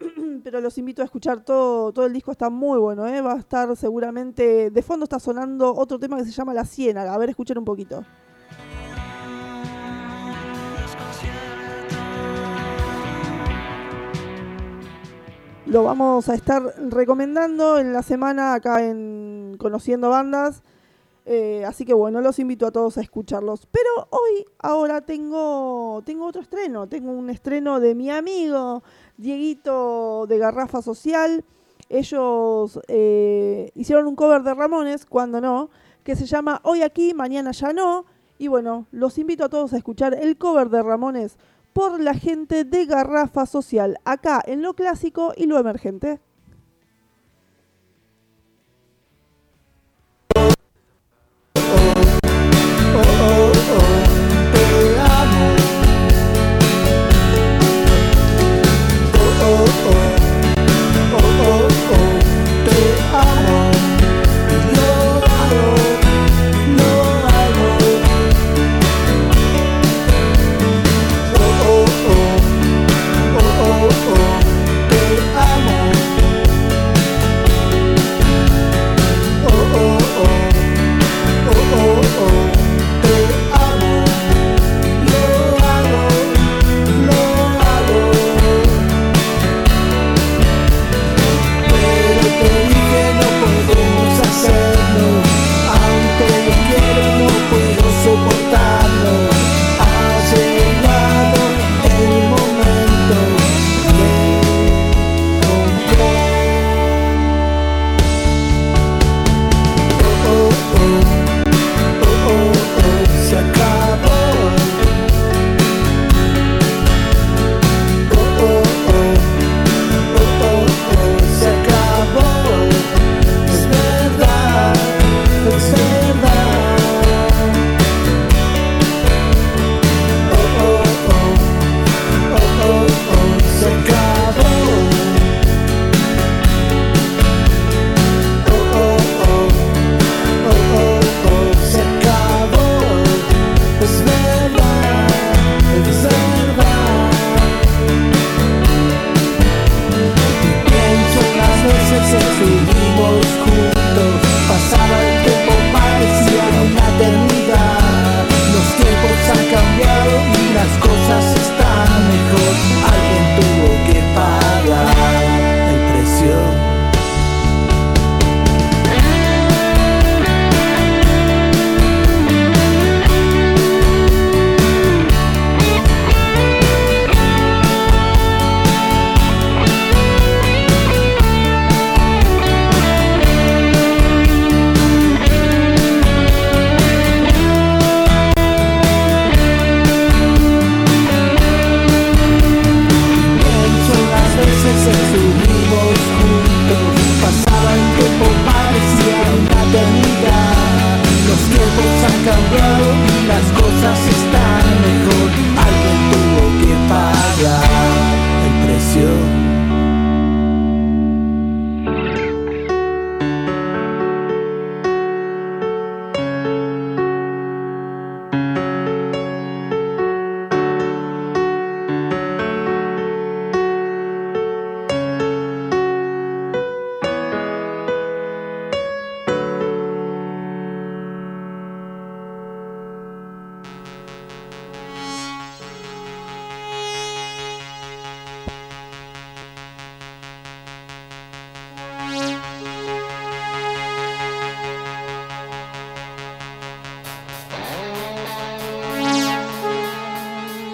pero los invito a escuchar todo, todo el disco está muy bueno, ¿eh? va a estar seguramente, de fondo está sonando otro tema que se llama La Ciénaga, a ver, escuchen un poquito. Lo vamos a estar recomendando en la semana acá en Conociendo Bandas. Eh, así que bueno, los invito a todos a escucharlos. Pero hoy, ahora tengo, tengo otro estreno. Tengo un estreno de mi amigo Dieguito de Garrafa Social. Ellos eh, hicieron un cover de Ramones, cuando no, que se llama Hoy aquí, mañana ya no. Y bueno, los invito a todos a escuchar el cover de Ramones por la gente de Garrafa Social, acá en lo clásico y lo emergente.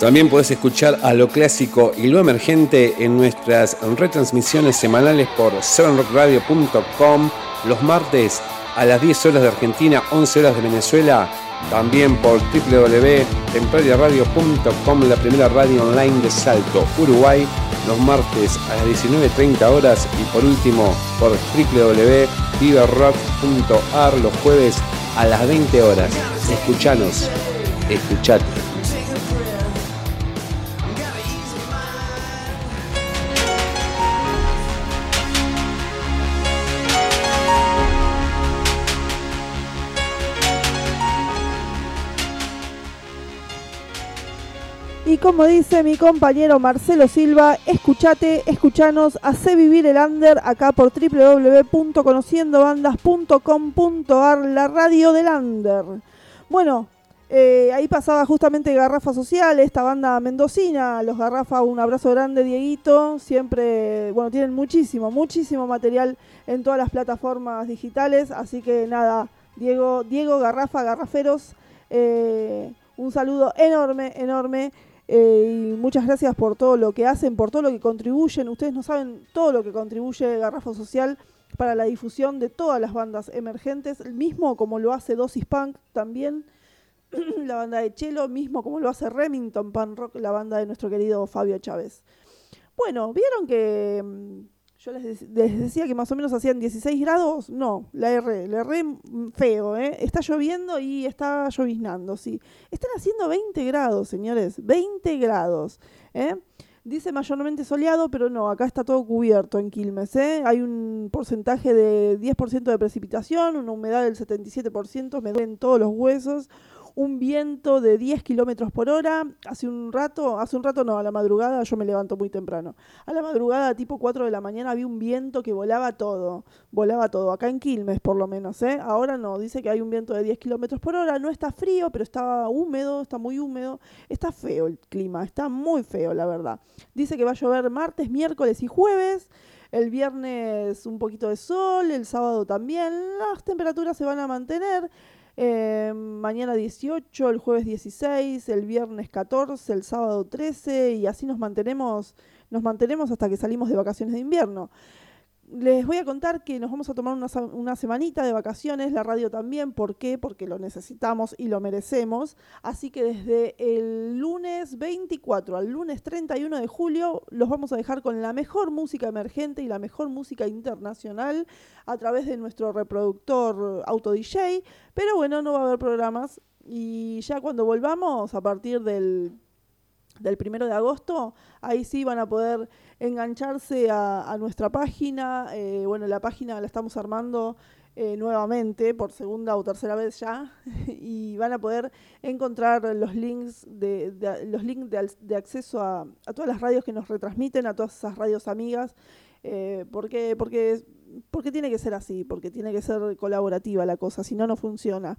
También podés escuchar a lo clásico y lo emergente en nuestras retransmisiones semanales por 7rockradio.com los martes a las 10 horas de Argentina, 11 horas de Venezuela. También por www.templariaradio.com, la primera radio online de Salto, Uruguay, los martes a las 19.30 horas. Y por último, por www.viverrock.ar, los jueves a las 20 horas. Escuchanos, escuchate. Como dice mi compañero Marcelo Silva, escuchate, escuchanos, hace vivir el under acá por www.conociendobandas.com.ar, la radio del under. Bueno, eh, ahí pasaba justamente Garrafa Social, esta banda mendocina, los Garrafa, un abrazo grande, Dieguito, siempre, bueno, tienen muchísimo, muchísimo material en todas las plataformas digitales, así que nada, Diego, Diego Garrafa, Garraferos, eh, un saludo enorme, enorme. Eh, y muchas gracias por todo lo que hacen, por todo lo que contribuyen. Ustedes no saben todo lo que contribuye Garrafa Social para la difusión de todas las bandas emergentes, mismo como lo hace Dosis Punk también, la banda de Chelo, mismo como lo hace Remington Punk Rock, la banda de nuestro querido Fabio Chávez. Bueno, ¿vieron que mm, yo les, les decía que más o menos hacían 16 grados? No, la erré, la erré mm, feo, ¿eh? Está lloviendo y está lloviznando, sí. Están haciendo 20 grados, señores, 20 grados, ¿eh? Dice mayormente soleado, pero no, acá está todo cubierto en Quilmes, ¿eh? Hay un porcentaje de 10% de precipitación, una humedad del 77%, me duelen todos los huesos, un viento de 10 kilómetros por hora. Hace un rato, hace un rato no, a la madrugada yo me levanto muy temprano. A la madrugada, tipo 4 de la mañana, había un viento que volaba todo. Volaba todo. Acá en Quilmes, por lo menos, ¿eh? Ahora no, dice que hay un viento de 10 kilómetros por hora. No está frío, pero está húmedo, está muy húmedo. Está feo el clima, está muy feo, la verdad. Dice que va a llover martes, miércoles y jueves. El viernes un poquito de sol, el sábado también. Las temperaturas se van a mantener. Eh, mañana 18, el jueves 16, el viernes 14, el sábado 13 y así nos mantenemos, nos mantenemos hasta que salimos de vacaciones de invierno. Les voy a contar que nos vamos a tomar una, una semanita de vacaciones, la radio también. ¿Por qué? Porque lo necesitamos y lo merecemos. Así que desde el lunes 24 al lunes 31 de julio los vamos a dejar con la mejor música emergente y la mejor música internacional a través de nuestro reproductor Auto DJ. Pero bueno, no va a haber programas. Y ya cuando volvamos, a partir del del primero de agosto, ahí sí van a poder engancharse a, nuestra página. eh, bueno, la página la estamos armando eh, nuevamente por segunda o tercera vez ya y van a poder encontrar los links de, los links de, de acceso a, a todas las radios que nos retransmiten, a todas esas radios amigas, eh, porque, porque, porque tiene que ser así, porque tiene que ser colaborativa la cosa, si no, no funciona.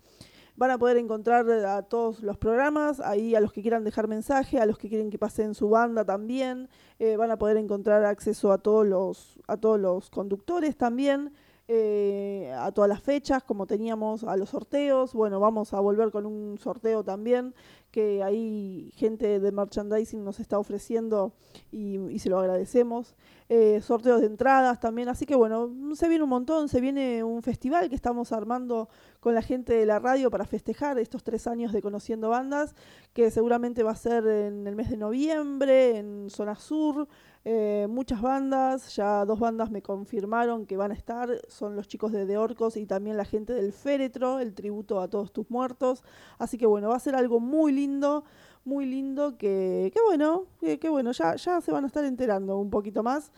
Van a poder encontrar a todos los programas, ahí a los que quieran dejar mensaje, a los que quieren que pasen su banda también. eh, van a poder encontrar acceso a todos los, a todos los conductores también, eh, a todas las fechas, como teníamos a los sorteos. Bueno, vamos a volver con un sorteo también, que ahí gente de merchandising nos está ofreciendo y, y se lo agradecemos. Eh, sorteos de entradas también, así que bueno, se viene un montón, se viene un festival que estamos armando con la gente de la radio para festejar estos tres años de Conociendo Bandas, que seguramente va a ser en el mes de noviembre, en Zona Sur. eh, muchas bandas, ya dos bandas me confirmaron que van a estar, son los chicos de De Orcos y también la gente del Féretro, el tributo a todos tus muertos. Así que bueno, va a ser algo muy lindo, muy lindo, que, bueno, que, bueno, ya, ya se van a estar enterando un poquito más.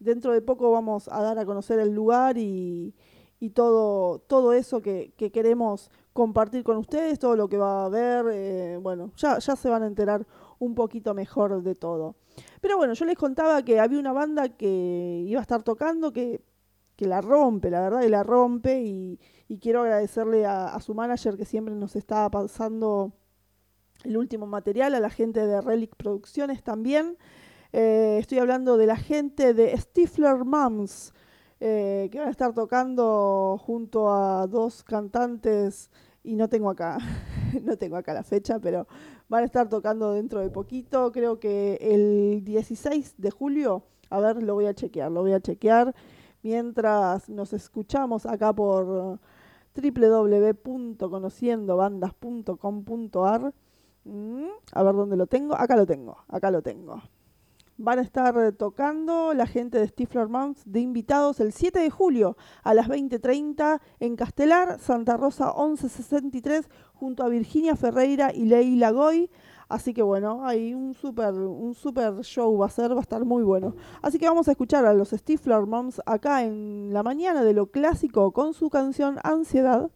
Dentro de poco vamos a dar a conocer el lugar y, y todo, todo eso que, que queremos compartir con ustedes, todo lo que va a haber, eh, bueno, ya, ya se van a enterar un poquito mejor de todo. Pero bueno, yo les contaba que había una banda que iba a estar tocando, que, que la rompe, la verdad, que la rompe, y, y quiero agradecerle a, a su manager que siempre nos está pasando el último material, a la gente de Relic Producciones también. Eh, estoy hablando de la gente de Stifler Moms, eh, que van a estar tocando junto a dos cantantes y no tengo acá, no tengo acá la fecha, pero van a estar tocando dentro de poquito, creo que el 16 de julio, a ver, lo voy a chequear, lo voy a chequear mientras nos escuchamos acá por www.conociendobandas.com.ar. Mm, a ver dónde lo tengo. Acá lo tengo, acá lo tengo. Van a estar tocando la gente de Stifler Mounts de invitados el 7 de julio a las 20.30 en Castelar, Santa Rosa 1163, junto a Virginia Ferreira y Leila Goy. Así que bueno, hay un super, un super show va a ser, va a estar muy bueno. Así que vamos a escuchar a los Stifler Moms acá en la mañana de lo clásico con su canción. Ansiedad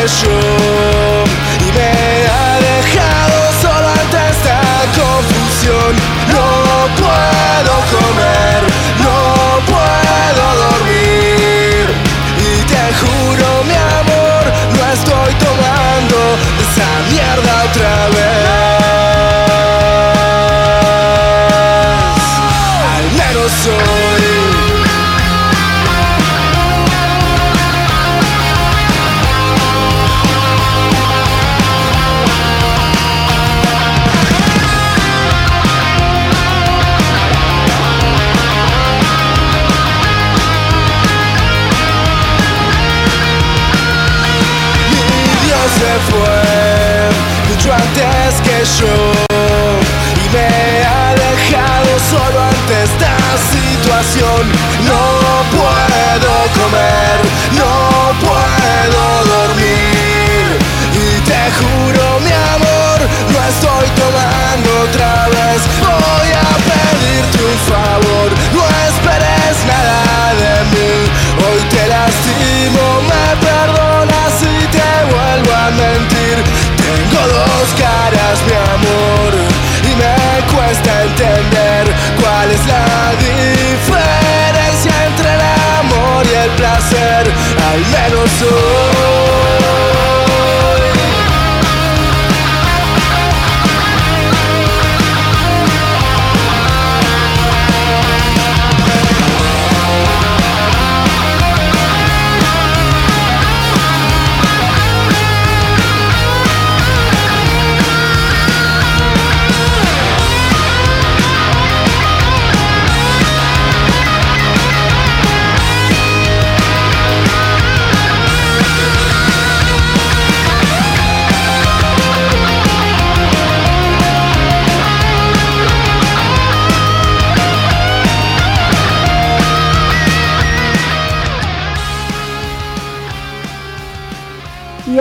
antes que mi amor, y me cuesta entender cuál es la diferencia entre el amor y el placer, al menos hoy.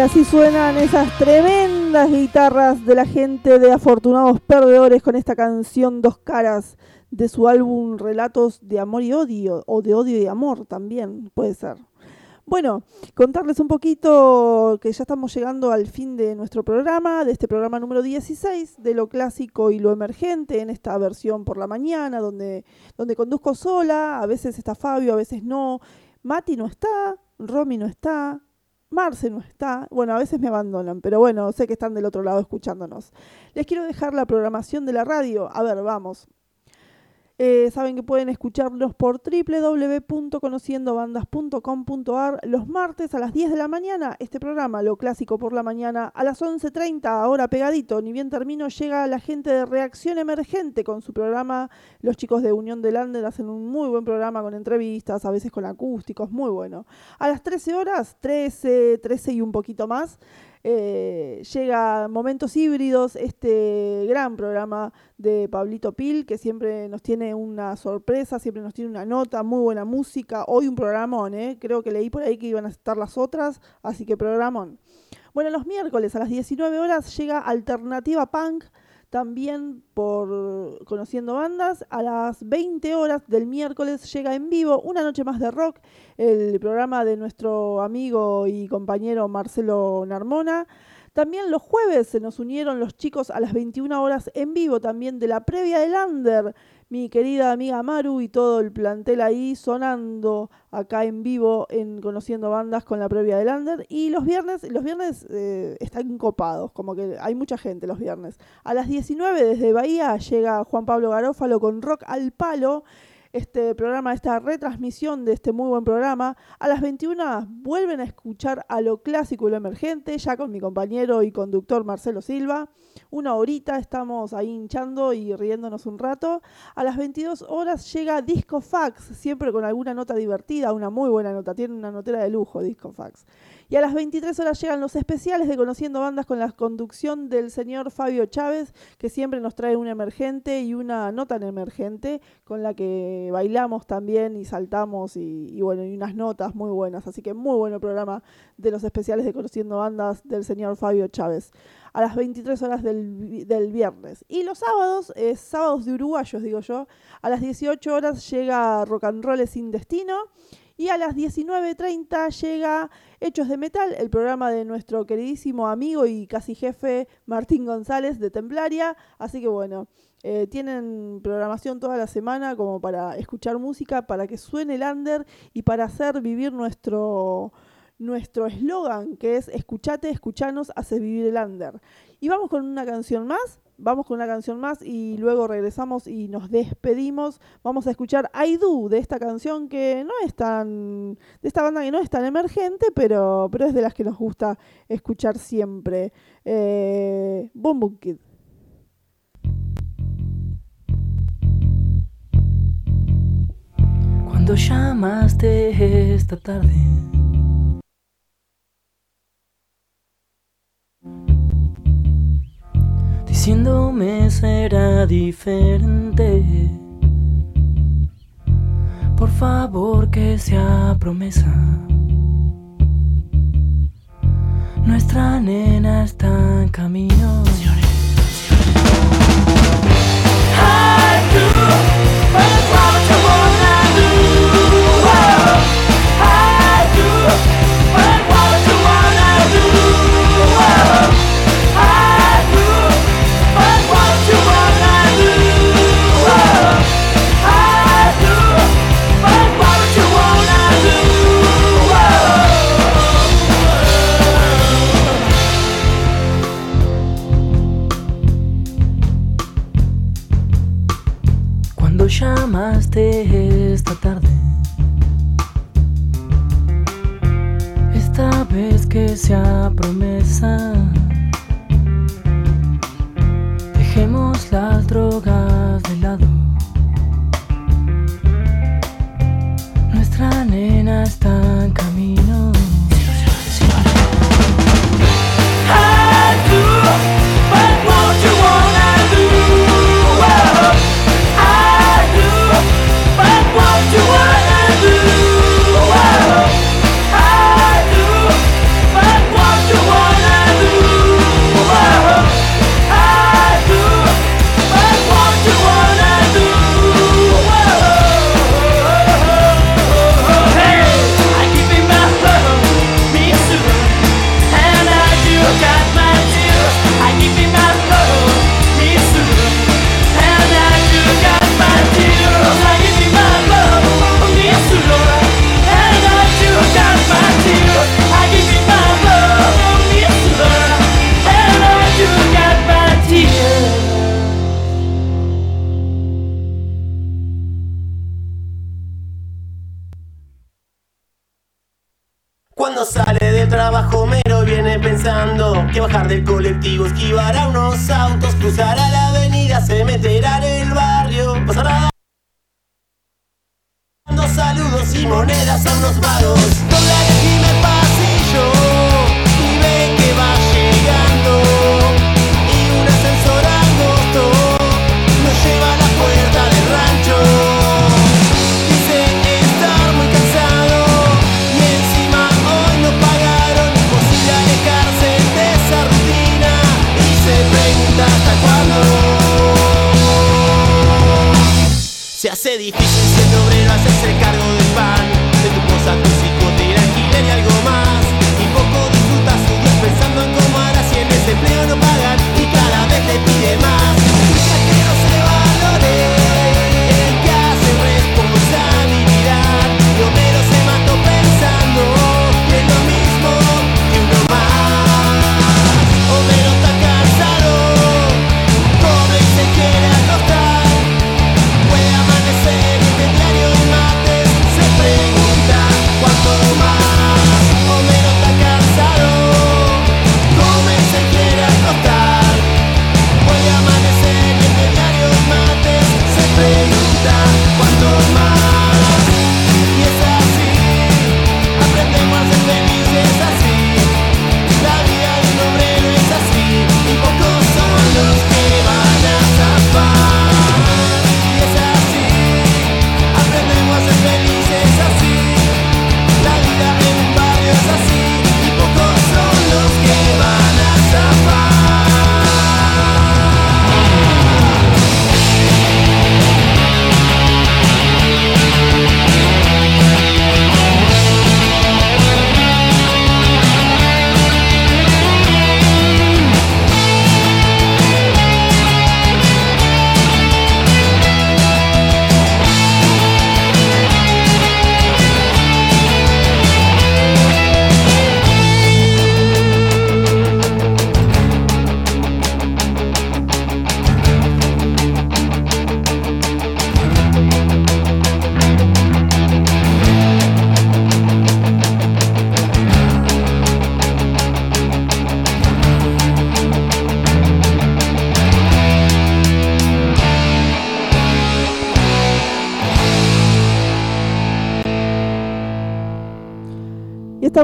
Así suenan esas tremendas guitarras de la gente de Afortunados Perdedores con esta canción Dos Caras de su álbum Relatos de Amor y Odio, o de Odio y Amor también, puede ser. Bueno, contarles un poquito que ya estamos llegando al fin de nuestro programa, de este programa número 16, de lo clásico y lo emergente, en esta versión por la mañana, donde, donde conduzco sola, a veces está Fabio, a veces no. Mati no está, Romy no está, Marce no está. Bueno, a veces me abandonan, pero bueno, sé que están del otro lado escuchándonos. Les quiero dejar la programación de la radio. A ver, vamos. Eh, saben que pueden escucharnos por www.conociendobandas.com.ar los martes a las 10 de la mañana. Este programa, Lo Clásico por la Mañana, a las 11.30, ahora pegadito. Ni bien termino, llega la gente de Reacción Emergente con su programa. Los chicos de Unión de Lander hacen un muy buen programa con entrevistas, a veces con acústicos, muy bueno. A las 13 horas, 13, 13 y un poquito más, eh, llega Momentos Híbridos, este gran programa de Pablito Pil, que siempre nos tiene una sorpresa, siempre nos tiene una nota, muy buena música. Hoy un programón, ¿eh? creo que leí por ahí que iban a estar las otras, así que programón. Bueno, los miércoles a las 19 horas llega Alternativa Punk, también por Conociendo Bandas. A las 20 horas del miércoles llega en vivo Una Noche Más de Rock, el programa de nuestro amigo y compañero Marcelo Narmona. También los jueves se nos unieron los chicos a las 21 horas en vivo también de la previa del Under. Mi querida amiga Maru y todo el plantel ahí sonando acá en vivo en Conociendo Bandas con la previa de Lander. Y los viernes, los viernes eh, están copados, como que hay mucha gente los viernes. A las 19 desde Bahía llega Juan Pablo Garófalo con Rock al Palo este programa, esta retransmisión de este muy buen programa. A las 21 vuelven a escuchar a lo clásico y lo emergente, ya con mi compañero y conductor Marcelo Silva. Una horita estamos ahí hinchando y riéndonos un rato. A las 22 horas llega Disco Fax, siempre con alguna nota divertida, una muy buena nota, tiene una notera de lujo Disco Fax. Y a las 23 horas llegan los especiales de Conociendo Bandas con la conducción del señor Fabio Chávez, que siempre nos trae un emergente y una no tan emergente, con la que bailamos también y saltamos y, bueno, y unas notas muy buenas. Así que muy bueno el programa de los especiales de Conociendo Bandas del señor Fabio Chávez a las 23 horas del viernes. Y los sábados, eh, sábados de uruguayos, digo yo, a las 18 horas llega Rock and Roll sin destino. Y a las 19.30 llega Hechos de Metal, el programa de nuestro queridísimo amigo y casi jefe Martín González de Templaria. Así que bueno, eh, tienen programación toda la semana como para escuchar música, para que suene el under y para hacer vivir nuestro nuestro eslogan que es escuchate, escuchanos, haces vivir el under. Y vamos con una canción más, vamos con una canción más y luego regresamos y nos despedimos. Vamos a escuchar I Do de esta canción que no es tan, de esta banda que no es tan emergente, pero, pero es de las que nos gusta escuchar siempre. Eh, Boom Boom Kid. Cuando llamaste esta tarde. Diciéndome será diferente. Por favor que sea promesa. Nuestra nena está en camino. Cuando bajar del colectivo, esquivar a unos autos, cruzar a la avenida, se meterá en el barrio, pasará dando saludos y monedas a unos vagos. Difícil siendo obrero hacerse cargo del pan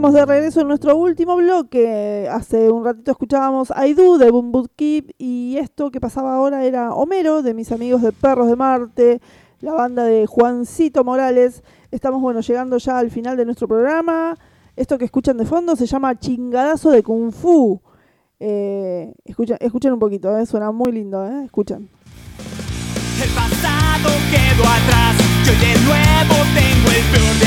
estamos de regreso en nuestro último bloque. Hace un ratito escuchábamos I de Boom Boot Keep y esto que pasaba ahora era Homero de mis amigos de Perros de Marte, la banda de Juancito Morales. Estamos bueno llegando ya al final de nuestro programa. Esto que escuchan de fondo se llama Chingadazo de Kung Fu. Eh, escuchen, un poquito, eh, suena muy lindo, eh, escuchen. El pasado quedó atrás, yo de nuevo tengo el peor de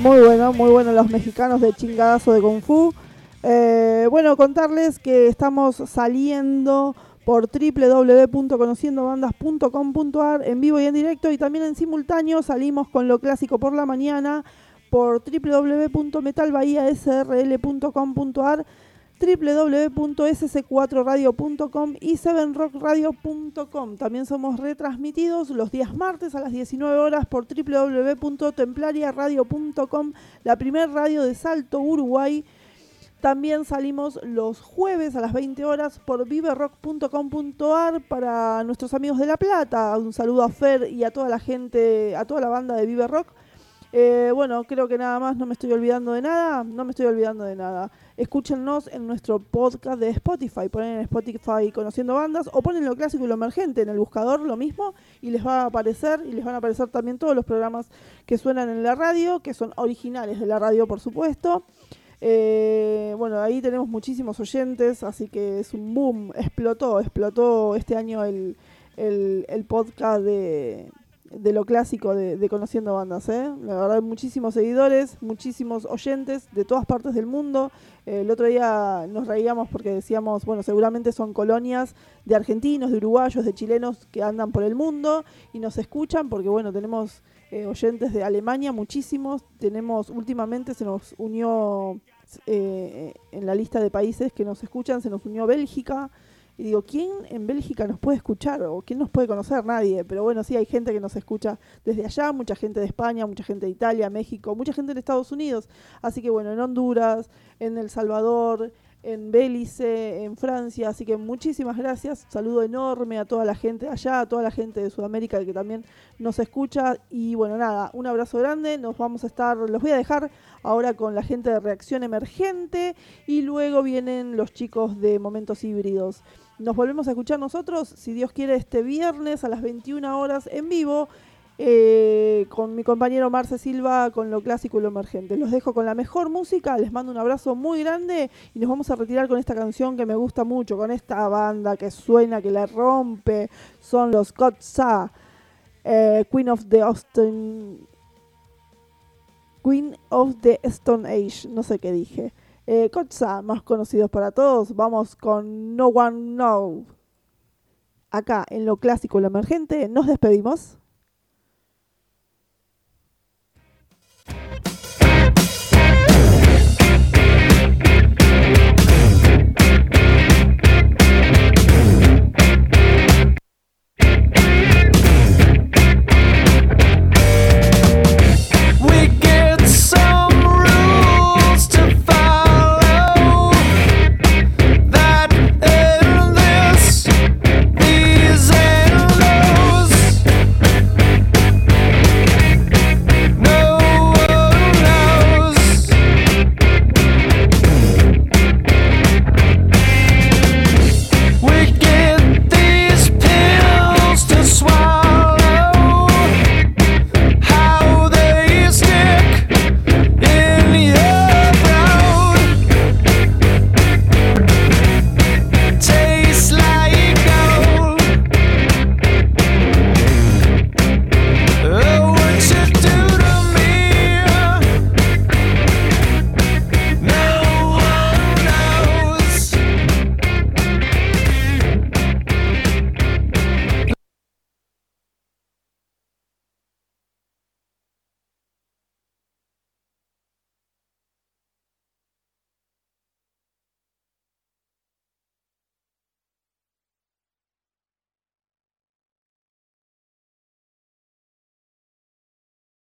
Muy bueno, muy bueno los mexicanos de chingadazo de Kung Fu. Eh, bueno, contarles que estamos saliendo por www.conociendobandas.com.ar en vivo y en directo y también en simultáneo salimos con lo clásico por la mañana por www.metalbahiasrl.com.ar www.sc4radio.com y 7rockradio.com. También somos retransmitidos los días martes a las 19 horas por www.templariaradio.com, la primer radio de Salto, Uruguay. También salimos los jueves a las 20 horas por viverock.com.ar para nuestros amigos de La Plata. Un saludo a Fer y a toda la gente, a toda la banda de Vive Rock. Eh, bueno, creo que nada más, no me estoy olvidando de nada, no me estoy olvidando de nada. Escúchenos en nuestro podcast de Spotify, ponen en Spotify Conociendo Bandas o ponen lo clásico y lo emergente en el buscador, lo mismo, y les va a aparecer, y les van a aparecer también todos los programas que suenan en la radio, que son originales de la radio, por supuesto. Eh, bueno, ahí tenemos muchísimos oyentes, así que es un boom, explotó, explotó este año el, el, el podcast de, de lo clásico de, Conociendo Bandas, ¿eh? La verdad, muchísimos seguidores, muchísimos oyentes de todas partes del mundo. Eh, el otro día nos reíamos porque decíamos, bueno, seguramente son colonias de argentinos, de uruguayos, de chilenos que andan por el mundo y nos escuchan porque, bueno, tenemos eh, oyentes de Alemania, muchísimos. Tenemos, últimamente se nos unió eh, en la lista de países que nos escuchan, se nos unió Bélgica. Y digo, ¿quién en Bélgica nos puede escuchar? ¿O quién nos puede conocer? Nadie. Pero bueno, sí, hay gente que nos escucha desde allá, mucha gente de España, mucha gente de Italia, México, mucha gente en Estados Unidos. Así que bueno, en Honduras, en El Salvador, en Belice, en Francia. Así que muchísimas gracias. Saludo enorme a toda la gente de allá, a toda la gente de Sudamérica que también nos escucha. Y bueno, nada, un abrazo grande. Nos vamos a estar, los voy a dejar ahora con la gente de Reacción Emergente. Y luego vienen los chicos de Momentos Híbridos. Nos volvemos a escuchar nosotros, si Dios quiere, este viernes a las 21 horas en vivo. Eh, con mi compañero Marce Silva con lo clásico y lo emergente. Los dejo con la mejor música, les mando un abrazo muy grande y nos vamos a retirar con esta canción que me gusta mucho, con esta banda que suena, que la rompe, son los Kotza, eh, Queen of the Austin, Queen of the Stone Age, no sé qué dije. Eh, más conocidos para todos, vamos con No One Know. Acá en lo clásico y lo emergente, nos despedimos.